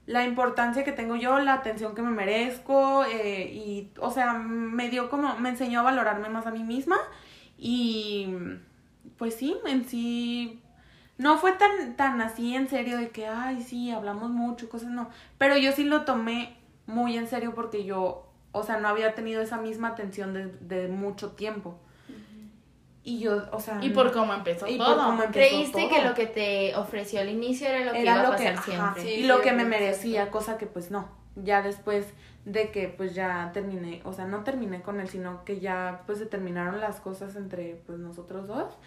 [SPEAKER 1] la importancia que tengo yo, la atención que me merezco, eh, y, o sea, me dio como, me enseñó a valorarme más a mí misma, y, pues sí, en sí, no fue tan, tan así en serio de que, ay, sí, hablamos mucho, cosas no, pero yo sí lo tomé muy en serio porque yo, o sea, no había tenido esa misma atención de, de mucho tiempo. Y yo, o sea...
[SPEAKER 4] Y por cómo empezó
[SPEAKER 1] y por
[SPEAKER 4] todo.
[SPEAKER 1] cómo empezó
[SPEAKER 2] Creíste
[SPEAKER 1] todo.
[SPEAKER 2] que lo que te ofreció al inicio era lo que
[SPEAKER 1] era
[SPEAKER 2] iba a
[SPEAKER 1] lo
[SPEAKER 2] pasar
[SPEAKER 1] que, ajá,
[SPEAKER 2] siempre.
[SPEAKER 3] Sí,
[SPEAKER 1] y lo que me merecía, cosa que pues no. Ya después de que pues ya terminé, o sea, no terminé con él, sino que ya pues se terminaron las cosas entre pues nosotros dos.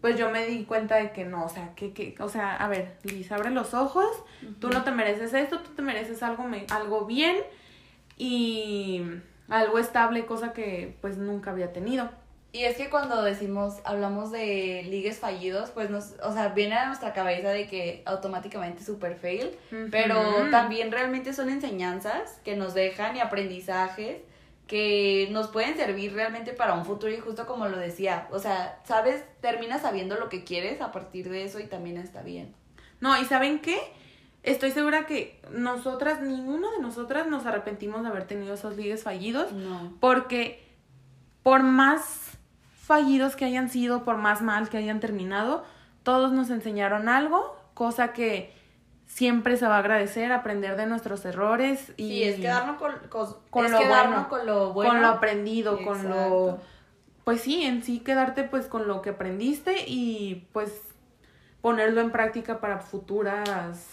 [SPEAKER 1] Pues yo me di cuenta de que no, o sea, que, que o sea, a ver, Liz, abre los ojos, tú no te mereces esto, tú te mereces algo, me- algo bien y algo estable, cosa que pues nunca había tenido.
[SPEAKER 3] Y es que cuando decimos, hablamos de ligues fallidos, pues nos, o sea, viene a nuestra cabeza de que automáticamente super fail, pero
[SPEAKER 1] Ujú.
[SPEAKER 3] también realmente son enseñanzas que nos dejan y aprendizajes que nos pueden servir realmente para un futuro y justo como lo decía, o sea, sabes, terminas sabiendo lo que quieres a partir de eso y también está bien.
[SPEAKER 1] No, ¿y saben qué? estoy segura que nosotras, ninguna de nosotras nos arrepentimos de haber tenido esos ligues fallidos.
[SPEAKER 3] No.
[SPEAKER 1] Porque por más fallidos que hayan sido, por más mal que hayan terminado, todos nos enseñaron algo, cosa que siempre se va a agradecer, aprender de nuestros errores y
[SPEAKER 3] Sí, es quedarnos con, con,
[SPEAKER 1] con
[SPEAKER 3] es
[SPEAKER 1] lo
[SPEAKER 3] quedarnos
[SPEAKER 1] bueno,
[SPEAKER 3] con lo bueno.
[SPEAKER 1] con lo aprendido, con lo pues sí, en sí quedarte pues con lo que aprendiste y pues ponerlo en práctica para futuras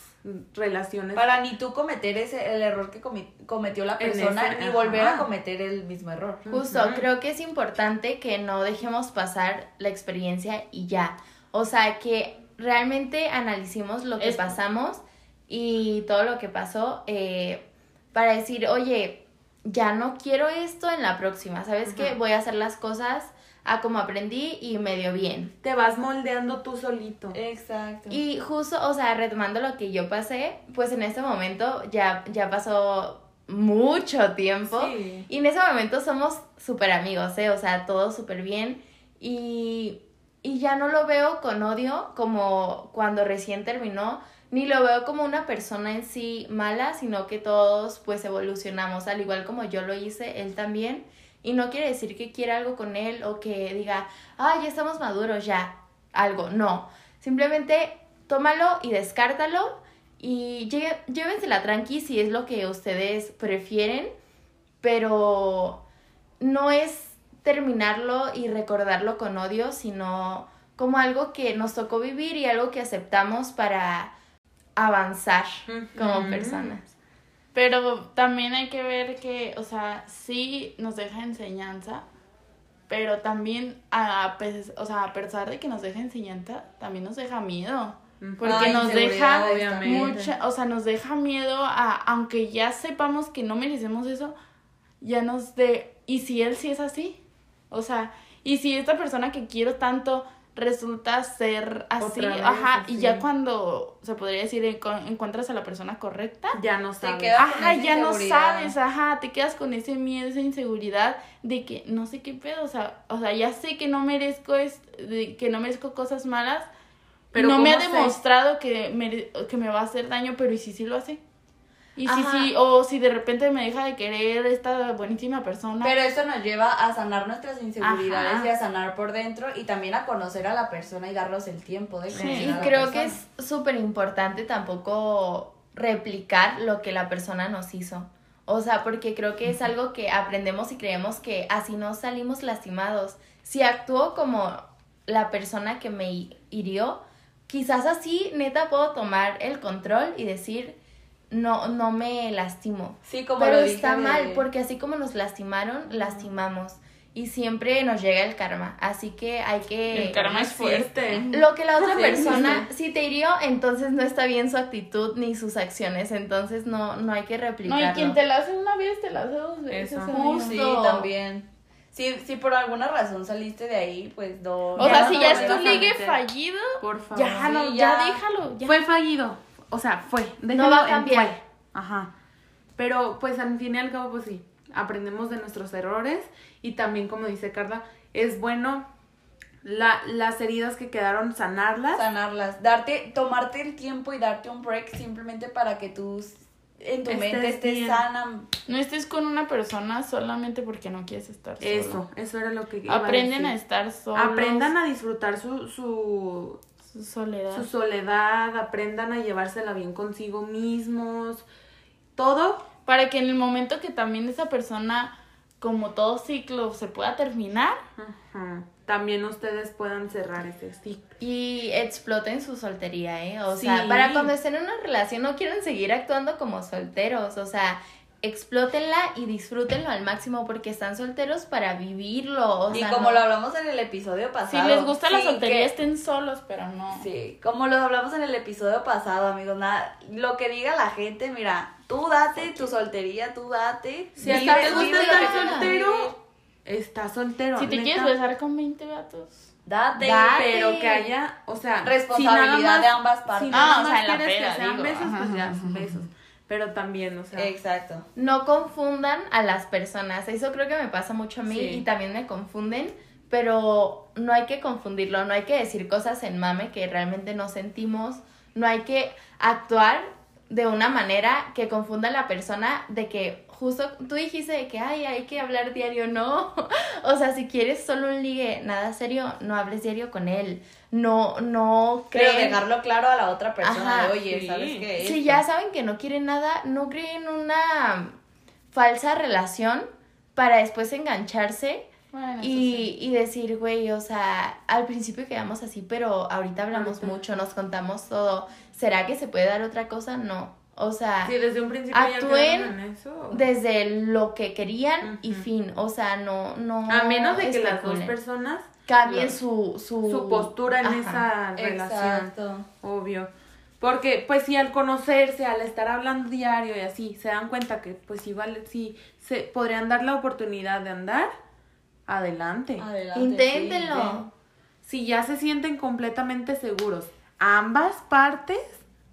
[SPEAKER 1] relaciones.
[SPEAKER 3] Para ni tú cometer ese el error que comi- cometió la persona,
[SPEAKER 1] ese-
[SPEAKER 3] ni
[SPEAKER 1] ajá.
[SPEAKER 3] volver a cometer el mismo error.
[SPEAKER 2] Justo, creo que es importante que no dejemos pasar la experiencia y ya. O sea, que realmente analicemos lo que
[SPEAKER 4] Es-
[SPEAKER 2] pasamos y todo lo que pasó eh, para decir, oye, ya no quiero esto en la próxima, ¿sabes qué? Voy a hacer las cosas a como aprendí y me dio bien.
[SPEAKER 1] Te vas moldeando tú solito.
[SPEAKER 3] Exacto.
[SPEAKER 2] Y justo, o sea, retomando lo que yo pasé, pues en ese momento ya, ya pasó mucho tiempo.
[SPEAKER 1] Sí.
[SPEAKER 2] Y en ese momento somos súper amigos, ¿eh? O sea, todo súper bien. Y, y ya no lo veo con odio como cuando recién terminó, ni lo veo como una persona en sí mala, sino que todos pues evolucionamos, al igual como yo lo hice, él también. Y no quiere decir que quiera algo con él o que diga, ah, ya estamos maduros, ya, algo. No, simplemente tómalo y descártalo y lle- llévensela tranqui si es lo que ustedes prefieren, pero no es terminarlo y recordarlo con odio, sino como algo que nos tocó vivir y algo que aceptamos para avanzar como personas.
[SPEAKER 4] Pero también hay que ver que, o sea, sí nos deja enseñanza, pero también, a, pes- o sea, a pesar de que nos deja enseñanza, también nos deja miedo. Porque
[SPEAKER 3] Ay,
[SPEAKER 4] nos deja
[SPEAKER 1] obviamente.
[SPEAKER 4] mucha, o sea, nos deja miedo a, aunque ya sepamos que no merecemos eso, ya nos de, ¿y si él sí es así? O sea, ¿y si esta persona que quiero tanto resulta ser así? Ajá,
[SPEAKER 1] así.
[SPEAKER 4] y ya cuando, se podría decir, encuentras a la persona correcta,
[SPEAKER 1] Ya no sabes.
[SPEAKER 3] quedas- con
[SPEAKER 4] Ajá,
[SPEAKER 3] esa
[SPEAKER 4] ya no sabes, ajá, te quedas con ese miedo, esa inseguridad de que no sé qué pedo, o sea, o sea, ya sé que no merezco es, de, que no merezco cosas malas,
[SPEAKER 1] Pero
[SPEAKER 4] no me ha demostrado que me, que me va a hacer daño, pero ¿y si sí lo hace? Y si
[SPEAKER 2] Ajá.
[SPEAKER 4] sí, o si de repente me deja de querer esta buenísima persona.
[SPEAKER 3] Pero esto nos lleva a sanar nuestras inseguridades
[SPEAKER 4] Ajá.
[SPEAKER 3] y a sanar por dentro y también a conocer a la persona y darnos el tiempo de
[SPEAKER 4] Sí.
[SPEAKER 3] conocer
[SPEAKER 2] Y
[SPEAKER 3] a la
[SPEAKER 2] creo que es súper importante tampoco replicar lo que la persona nos hizo. O sea, porque creo que es algo que aprendemos y creemos que así no salimos lastimados. Si actúo como la persona que me hi- hirió, quizás así neta puedo tomar el control y decir, no, no me lastimo.
[SPEAKER 3] Sí, como
[SPEAKER 2] Pero
[SPEAKER 3] lo dije
[SPEAKER 2] está
[SPEAKER 3] de-
[SPEAKER 2] mal, porque así como nos lastimaron, lastimamos. Y siempre nos llega el karma. Así que hay que...
[SPEAKER 4] el karma es fuerte.
[SPEAKER 2] Lo que la otra
[SPEAKER 1] Sí,
[SPEAKER 2] persona, si te hirió, entonces no está bien su actitud ni sus acciones, entonces no, no hay que
[SPEAKER 4] No,
[SPEAKER 2] replicarlo.
[SPEAKER 4] y quien te la hace una vez, te la hace dos veces.
[SPEAKER 1] Eso.
[SPEAKER 4] amigo.
[SPEAKER 2] Justo.
[SPEAKER 3] Sí, también. Si, si por alguna razón saliste de ahí, pues no.
[SPEAKER 4] O
[SPEAKER 1] Ya
[SPEAKER 4] sea,
[SPEAKER 1] no
[SPEAKER 4] si ya es tu ligue fallido,
[SPEAKER 1] Por favor.
[SPEAKER 4] ya no,
[SPEAKER 3] Sí,
[SPEAKER 4] ya,
[SPEAKER 3] ya.
[SPEAKER 4] déjalo. Ya.
[SPEAKER 1] Fue fallido. O sea, fue.
[SPEAKER 2] No va a
[SPEAKER 1] en
[SPEAKER 2] cambiar.
[SPEAKER 1] fue. Ajá. Pero pues al fin y al cabo, pues sí, aprendemos de nuestros errores y también, como dice Carla, es bueno la, las heridas que quedaron sanarlas.
[SPEAKER 3] sanarlas, darte, tomarte el tiempo y darte un break simplemente para que tú en tu
[SPEAKER 1] Estés
[SPEAKER 3] mente estés
[SPEAKER 1] bien.
[SPEAKER 3] sana.
[SPEAKER 4] No estés con una persona solamente porque no quieres estar solo.
[SPEAKER 1] Eso, eso era lo que iba
[SPEAKER 4] Aprenden a,
[SPEAKER 1] decir.
[SPEAKER 4] estar solos.
[SPEAKER 1] Aprendan a disfrutar su, su,
[SPEAKER 4] su soledad.
[SPEAKER 1] su soledad, aprendan a llevársela bien consigo mismos, todo.
[SPEAKER 4] Para que en el momento que también esa persona, como todo ciclo, se pueda terminar,
[SPEAKER 1] Ajá. También ustedes puedan cerrar ese ciclo.
[SPEAKER 2] Y exploten su soltería, ¿eh? O
[SPEAKER 1] Sí.
[SPEAKER 2] sea, para cuando estén en una relación no quieren seguir actuando como solteros, o sea, explótenla y disfrútenlo al máximo porque están solteros para vivirlo, o
[SPEAKER 3] y
[SPEAKER 2] sea,
[SPEAKER 3] como
[SPEAKER 2] no-
[SPEAKER 3] lo hablamos en el episodio pasado.
[SPEAKER 4] si les gusta la soltería,
[SPEAKER 3] que-
[SPEAKER 4] estén solos, pero no.
[SPEAKER 3] Sí, como lo hablamos en el episodio pasado, amigos, nada, lo que diga la gente, mira, tú date tu soltería, tú date.
[SPEAKER 1] Si hasta te gusta estar soltero,
[SPEAKER 3] vivir.
[SPEAKER 1] está soltero.
[SPEAKER 4] Si te
[SPEAKER 1] neta.
[SPEAKER 4] quieres besar con 20 vatos.
[SPEAKER 3] Date.
[SPEAKER 2] Date.
[SPEAKER 1] pero que haya, o sea,
[SPEAKER 3] Responsabilidad
[SPEAKER 1] si nada más-
[SPEAKER 3] de ambas partes.
[SPEAKER 1] Si
[SPEAKER 4] Ah, o sea, en la
[SPEAKER 1] que sean
[SPEAKER 4] digo.
[SPEAKER 1] besos, pues ya,
[SPEAKER 4] ajá,
[SPEAKER 1] besos. Pero también, o sea,
[SPEAKER 3] Exacto.
[SPEAKER 2] no confundan a las personas. Eso creo que me pasa mucho a mí
[SPEAKER 1] Sí.
[SPEAKER 2] y también me confunden, pero no hay que confundirlo, no hay que decir cosas en mame que realmente no sentimos, no hay que actuar de una manera que confunda a la persona de que justo tú dijiste de que ay, hay que hablar diario, no. o sea, si quieres solo un ligue, nada serio, no hables diario con él. No, no
[SPEAKER 3] Pero
[SPEAKER 2] creen-
[SPEAKER 3] dejarlo claro a la otra persona,
[SPEAKER 2] Ajá,
[SPEAKER 3] de, oye,
[SPEAKER 1] sí.
[SPEAKER 3] ¿sabes qué?
[SPEAKER 2] Si
[SPEAKER 3] Esto".
[SPEAKER 2] ya saben que no quieren nada, no creen una falsa relación para después engancharse
[SPEAKER 4] Bueno,
[SPEAKER 2] y, y decir, güey, o sea, al principio quedamos así, pero ahorita hablamos
[SPEAKER 1] Ahorita.
[SPEAKER 2] mucho, nos contamos todo. ¿Será que se puede dar otra cosa? No. O sea,
[SPEAKER 1] Sí, desde un principio ya
[SPEAKER 2] Actúen
[SPEAKER 1] quedaron en eso.
[SPEAKER 2] desde lo que querían y fin. O sea, no, no.
[SPEAKER 1] A menos de que las dos personas
[SPEAKER 2] cambien su, su,
[SPEAKER 1] su postura en
[SPEAKER 2] Ajá.
[SPEAKER 1] esa relación.
[SPEAKER 3] Exacto.
[SPEAKER 1] Obvio. Porque, pues, si al conocerse, al estar hablando diario y así, se dan cuenta que, pues, igual, sí, se podrían dar la oportunidad de andar, adelante.
[SPEAKER 3] Adelante,
[SPEAKER 2] Inténtenlo.
[SPEAKER 1] Si ya se sienten completamente seguros, ambas partes,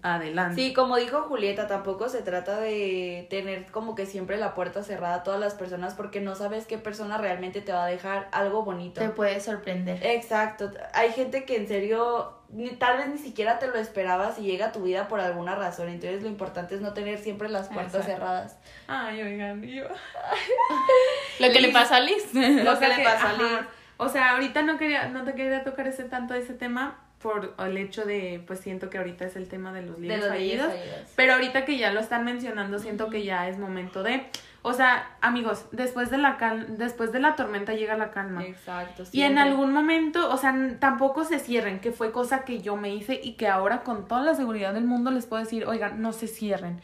[SPEAKER 1] adelante.
[SPEAKER 3] Sí, como dijo Julieta, tampoco se trata de tener como que siempre la puerta cerrada a todas las personas porque no sabes qué persona realmente te va a dejar algo bonito.
[SPEAKER 2] Te puede sorprender.
[SPEAKER 3] Exacto. Hay gente que en serio ni, tal vez ni siquiera te lo esperabas y llega a tu vida por alguna razón. Entonces lo importante es no tener siempre las puertas
[SPEAKER 4] Exacto.
[SPEAKER 3] cerradas.
[SPEAKER 1] Ay, oigan, yo...
[SPEAKER 4] Lo que le pasa a Liz.
[SPEAKER 3] Lo
[SPEAKER 1] O sea
[SPEAKER 3] que le pasa a. Liz.
[SPEAKER 1] O sea, ahorita no quería, no te quería tocar ese tanto ese tema por el hecho de, pues siento que ahorita es el tema de los
[SPEAKER 3] De
[SPEAKER 1] libros
[SPEAKER 3] los
[SPEAKER 1] fallidos.
[SPEAKER 3] niños fallidos.
[SPEAKER 1] Pero ahorita que ya lo están mencionando, siento que ya es momento de, o sea, amigos, después de la cal después de la tormenta llega la calma.
[SPEAKER 3] Exacto.
[SPEAKER 1] Y en
[SPEAKER 3] siempre.
[SPEAKER 1] algún momento, o sea, tampoco se cierren, que fue cosa que yo me hice y que ahora con toda la seguridad del mundo les puedo decir, oigan, no se cierren.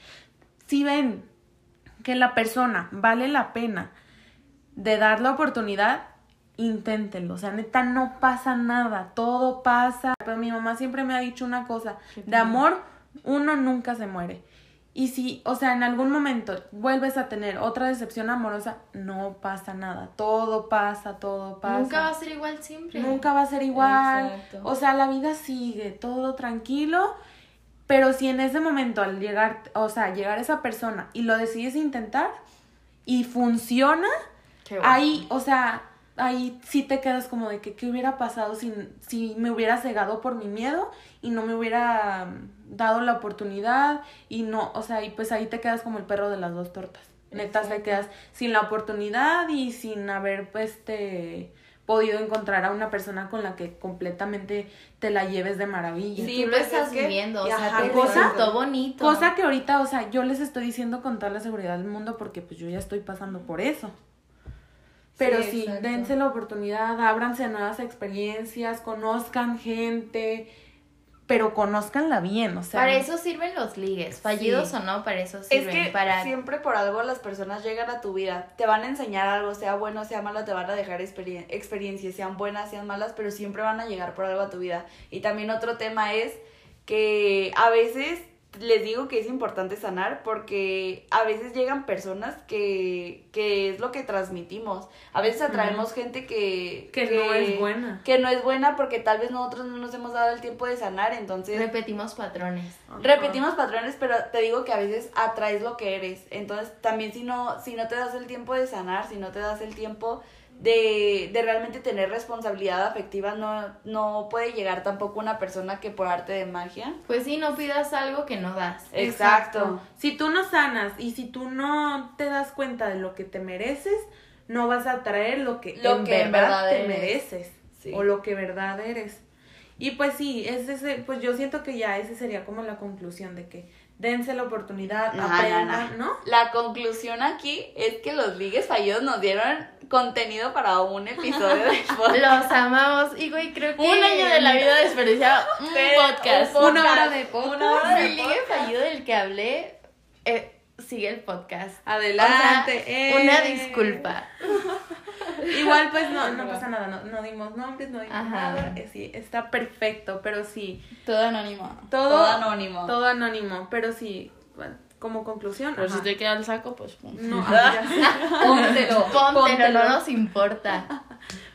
[SPEAKER 1] Si ven que la persona vale la pena de dar la oportunidad, inténtenlo. O sea, neta, no pasa nada, todo pasa. Pero mi mamá siempre me ha dicho una cosa, de amor, uno nunca se muere. Y si, o sea, en algún momento vuelves a tener otra decepción amorosa, no pasa nada. Todo pasa, todo pasa.
[SPEAKER 2] Nunca va a ser igual siempre.
[SPEAKER 1] Nunca va a ser igual.
[SPEAKER 3] Exacto.
[SPEAKER 1] O sea, la vida sigue, todo tranquilo. Pero si en ese momento al llegar, o sea, llegar esa persona y lo decides intentar y funciona,
[SPEAKER 2] Qué bueno.
[SPEAKER 1] ahí, o sea, ahí sí te quedas como de que qué hubiera pasado si, si me hubiera cegado por mi miedo y no me hubiera mm, dado la oportunidad y no, o sea, y pues ahí te quedas como el perro de las dos tortas. Neta, te quedas sin la oportunidad y sin haber, pues, este, podido encontrar a una persona con la que completamente te la lleves de maravilla.
[SPEAKER 3] Sí,
[SPEAKER 2] lo estás
[SPEAKER 3] es que-
[SPEAKER 2] viviendo, o sea, te
[SPEAKER 1] cosa-
[SPEAKER 2] bonito.
[SPEAKER 1] Cosa que ahorita, o sea, yo les estoy diciendo con toda la seguridad del mundo porque pues yo ya estoy pasando por eso. Pero
[SPEAKER 3] Sí,
[SPEAKER 1] dense la oportunidad, ábranse a nuevas experiencias, conozcan gente, pero conozcanla bien, o sea.
[SPEAKER 2] Para eso sirven los ligues, fallidos
[SPEAKER 1] Sí.
[SPEAKER 2] o no, para eso
[SPEAKER 3] Es
[SPEAKER 2] sirven.
[SPEAKER 3] que
[SPEAKER 2] para...
[SPEAKER 3] siempre por algo las personas llegan a tu vida, te van a enseñar algo, sea bueno, sea malo, te van a dejar experien- experiencias, sean buenas, sean malas, pero siempre van a llegar por algo a tu vida. Y también otro tema es que a veces les digo que es importante sanar porque a veces llegan personas que, que es lo que transmitimos. A veces atraemos gente que,
[SPEAKER 1] Que no es buena.
[SPEAKER 3] Que no es buena porque tal vez nosotros no nos hemos dado el tiempo de sanar, entonces...
[SPEAKER 2] Repetimos patrones.
[SPEAKER 3] Repetimos patrones, pero te digo que a veces atraes lo que eres. Entonces, también si no, si no te das el tiempo de sanar, si no te das el tiempo de, de realmente tener responsabilidad afectiva, no, no puede llegar tampoco una persona que por arte de magia.
[SPEAKER 2] Pues sí, no pidas algo que no das.
[SPEAKER 3] Exacto.
[SPEAKER 1] Si tú no sanas y si tú no te das cuenta de lo que te mereces, no vas a traer lo que,
[SPEAKER 3] Lo
[SPEAKER 1] en,
[SPEAKER 3] que en
[SPEAKER 1] verdad
[SPEAKER 3] verdad
[SPEAKER 1] te
[SPEAKER 3] eres.
[SPEAKER 1] mereces
[SPEAKER 3] Sí.
[SPEAKER 1] o lo que verdad eres. Y pues sí, es ese, pues yo siento que ya ese sería como la conclusión de que dense la oportunidad,
[SPEAKER 3] No, no,
[SPEAKER 1] aprendan, ¿no?
[SPEAKER 3] La conclusión aquí es que los ligues fallidos nos dieron contenido para un episodio de podcast.
[SPEAKER 2] Los amamos. Y güey, creo que.
[SPEAKER 4] Un año de la vida desperdiciado. Un podcast.
[SPEAKER 3] Un
[SPEAKER 1] Una hora de podcast.
[SPEAKER 3] Una hora de
[SPEAKER 2] El ligue fallido del que hablé eh, sigue el podcast.
[SPEAKER 1] Adelante.
[SPEAKER 2] O sea,
[SPEAKER 1] eh.
[SPEAKER 2] Una disculpa.
[SPEAKER 1] Igual pues no, no pasa nada, no, no dimos nombres, no dimos
[SPEAKER 2] Ajá.
[SPEAKER 1] nada, eh, sí, está perfecto, pero sí,
[SPEAKER 4] Todo anónimo.
[SPEAKER 1] todo,
[SPEAKER 3] Todo anónimo.
[SPEAKER 1] todo anónimo, pero sí, bueno, como conclusión,
[SPEAKER 4] Pero
[SPEAKER 1] ajá.
[SPEAKER 4] si te queda el saco, pues
[SPEAKER 1] no, ah.
[SPEAKER 3] Póntelo,
[SPEAKER 2] Póntelo. no nos importa.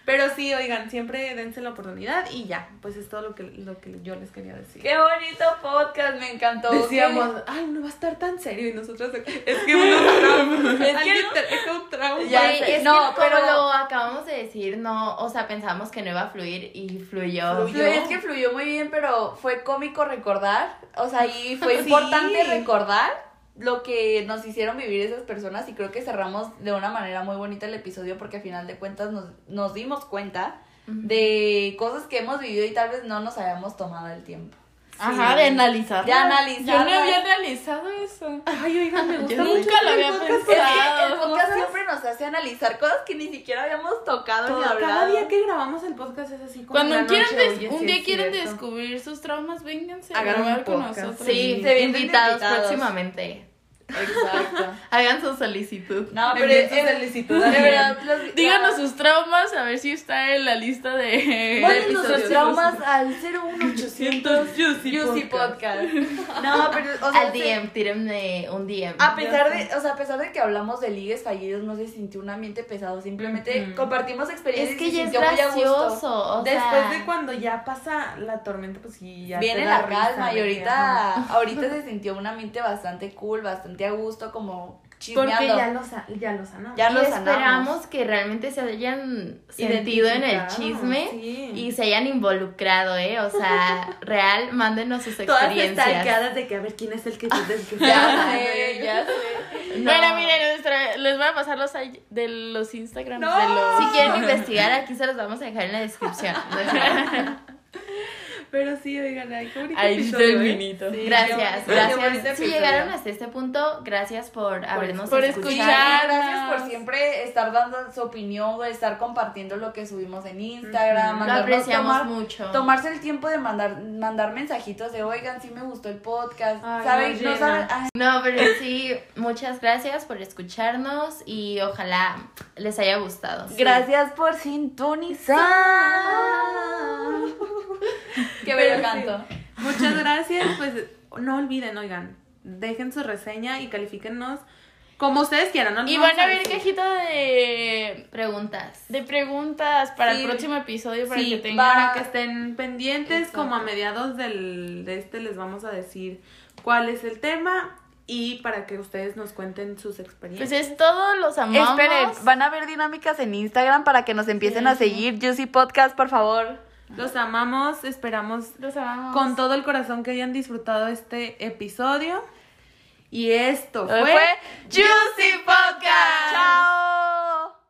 [SPEAKER 1] Pero sí, oigan, siempre dense la oportunidad y ya, pues es todo lo que, lo que yo les quería decir.
[SPEAKER 3] Qué bonito podcast, me encantó.
[SPEAKER 1] Decíamos, ay, no va a estar tan serio y nosotros, es que uno trauma,
[SPEAKER 3] Es que
[SPEAKER 1] trae un trauma.
[SPEAKER 3] Ya
[SPEAKER 2] es
[SPEAKER 3] No,
[SPEAKER 2] que
[SPEAKER 3] pero-
[SPEAKER 2] lo acabamos de decir, no, o sea, pensamos que no iba a fluir y fluyó.
[SPEAKER 3] Flu- Es que fluyó muy bien, pero fue cómico recordar. O sea, y fue
[SPEAKER 1] Sí.
[SPEAKER 3] importante recordar lo que nos hicieron vivir esas personas. Y creo que cerramos de una manera muy bonita el episodio porque al final de cuentas nos, nos dimos cuenta de cosas que hemos vivido y tal vez no nos habíamos tomado el tiempo.
[SPEAKER 4] Ajá, de analizar.
[SPEAKER 3] De analizarla.
[SPEAKER 4] Yo no había analizado eso.
[SPEAKER 1] Ay, oigan, me gusta
[SPEAKER 4] Yo
[SPEAKER 1] mucho
[SPEAKER 4] nunca lo
[SPEAKER 1] el
[SPEAKER 4] había
[SPEAKER 1] podcast
[SPEAKER 3] Es que
[SPEAKER 4] pensado.
[SPEAKER 3] el podcast siempre nos hace analizar cosas que ni siquiera habíamos tocado
[SPEAKER 1] Todo-
[SPEAKER 3] ni hablado.
[SPEAKER 1] cada día que grabamos el podcast es así como
[SPEAKER 4] Cuando
[SPEAKER 1] en la
[SPEAKER 4] quieran
[SPEAKER 1] noche,
[SPEAKER 4] des-
[SPEAKER 1] oye,
[SPEAKER 4] un
[SPEAKER 1] sí
[SPEAKER 4] día quieren
[SPEAKER 1] cierto.
[SPEAKER 4] descubrir sus traumas, vénganse a grabar con nosotros.
[SPEAKER 2] Sí,
[SPEAKER 3] Se vienen
[SPEAKER 2] invitados,
[SPEAKER 3] invitados.
[SPEAKER 2] próximamente.
[SPEAKER 3] Exacto.
[SPEAKER 2] Hagan su solicitud.
[SPEAKER 3] No, pero es-
[SPEAKER 1] solicitudes.
[SPEAKER 3] de verdad, los-
[SPEAKER 4] Díganos sus traumas, a ver si está en la lista de...
[SPEAKER 1] Episodios.
[SPEAKER 3] sus traumas al 01800
[SPEAKER 1] Juicy
[SPEAKER 3] Juicy
[SPEAKER 1] Podcast.
[SPEAKER 3] Podcast. No, pero o sea,
[SPEAKER 2] Al
[SPEAKER 3] se-
[SPEAKER 2] DM, tírenme un DM.
[SPEAKER 3] A pesar de, o sea, a pesar de que hablamos de ligues fallidos, no se sintió un ambiente pesado, simplemente compartimos experiencias
[SPEAKER 2] es que ya es gracioso. O
[SPEAKER 1] Después de cuando ya pasa la tormenta, pues sí, ya
[SPEAKER 3] Viene la calma y
[SPEAKER 1] ajá.
[SPEAKER 3] ahorita, ahorita se sintió un ambiente bastante cool, bastante a gusto, como
[SPEAKER 1] Porque
[SPEAKER 3] chismeando.
[SPEAKER 1] ya lo, ya lo sanamos.
[SPEAKER 3] Ya
[SPEAKER 2] y
[SPEAKER 3] lo sanamos.
[SPEAKER 2] esperamos que realmente se hayan sentido en el chisme
[SPEAKER 1] sí.
[SPEAKER 2] y se hayan involucrado, ¿eh? O sea, real, mándenos sus
[SPEAKER 1] Todas
[SPEAKER 2] experiencias.
[SPEAKER 1] estalqueadas de que a ver quién es el que, del que se
[SPEAKER 3] Ya
[SPEAKER 1] habla.
[SPEAKER 3] sé, ya sé.
[SPEAKER 4] Bueno, miren, nuestra- les voy a pasar los de los Instagrams
[SPEAKER 3] No.
[SPEAKER 4] de los...
[SPEAKER 2] Si quieren investigar, aquí se los vamos a dejar en la descripción.
[SPEAKER 1] Pero sí, oigan, ay, qué bonito
[SPEAKER 4] Ahí
[SPEAKER 1] episodio,
[SPEAKER 4] está el
[SPEAKER 1] ¿eh?
[SPEAKER 4] vinito.
[SPEAKER 1] Sí,
[SPEAKER 2] Gracias, gracias. Si
[SPEAKER 1] episodio.
[SPEAKER 2] llegaron hasta este punto, gracias por habernos
[SPEAKER 4] por
[SPEAKER 2] escuchado.
[SPEAKER 4] escuchar.
[SPEAKER 3] Gracias por siempre estar dando su opinión, estar compartiendo lo que subimos en Instagram,
[SPEAKER 1] Ujú.
[SPEAKER 2] Lo
[SPEAKER 3] mandarnos
[SPEAKER 2] apreciamos
[SPEAKER 3] tomar-
[SPEAKER 2] mucho.
[SPEAKER 3] Tomarse el tiempo de mandar mandar mensajitos de, oigan, sí me gustó el podcast,
[SPEAKER 1] Ay,
[SPEAKER 3] ¿saben?
[SPEAKER 1] nos
[SPEAKER 3] No
[SPEAKER 1] llena.
[SPEAKER 3] saben- ay,
[SPEAKER 2] No, pero sí, muchas gracias por escucharnos y ojalá les haya gustado.
[SPEAKER 3] Gracias por sintonizar. Qué bello
[SPEAKER 1] sí.
[SPEAKER 3] canto.
[SPEAKER 1] Muchas gracias. Pues no olviden, oigan, dejen su reseña y califíquennos como ustedes quieran. No
[SPEAKER 4] Y van a ver cajita de,
[SPEAKER 2] Preguntas.
[SPEAKER 4] de preguntas para
[SPEAKER 1] Sí.
[SPEAKER 4] el próximo episodio para
[SPEAKER 1] Sí,
[SPEAKER 4] que tengan...
[SPEAKER 1] para que estén pendientes,
[SPEAKER 3] Exacto.
[SPEAKER 1] como a mediados del, de este les vamos a decir cuál es el tema y para que ustedes nos cuenten sus
[SPEAKER 4] Pues
[SPEAKER 1] experiencias.
[SPEAKER 4] es todo, los amamos.
[SPEAKER 3] Esperen, van a ver dinámicas en Instagram para que nos empiecen
[SPEAKER 4] Sí,
[SPEAKER 3] a
[SPEAKER 4] sí.
[SPEAKER 3] seguir. Juicy Podcast, por favor.
[SPEAKER 1] Los amamos, esperamos
[SPEAKER 4] Los amamos.
[SPEAKER 1] con todo el corazón que hayan disfrutado este episodio. Y esto
[SPEAKER 3] Fue,
[SPEAKER 1] fue
[SPEAKER 3] Juicy Podcast. Chao.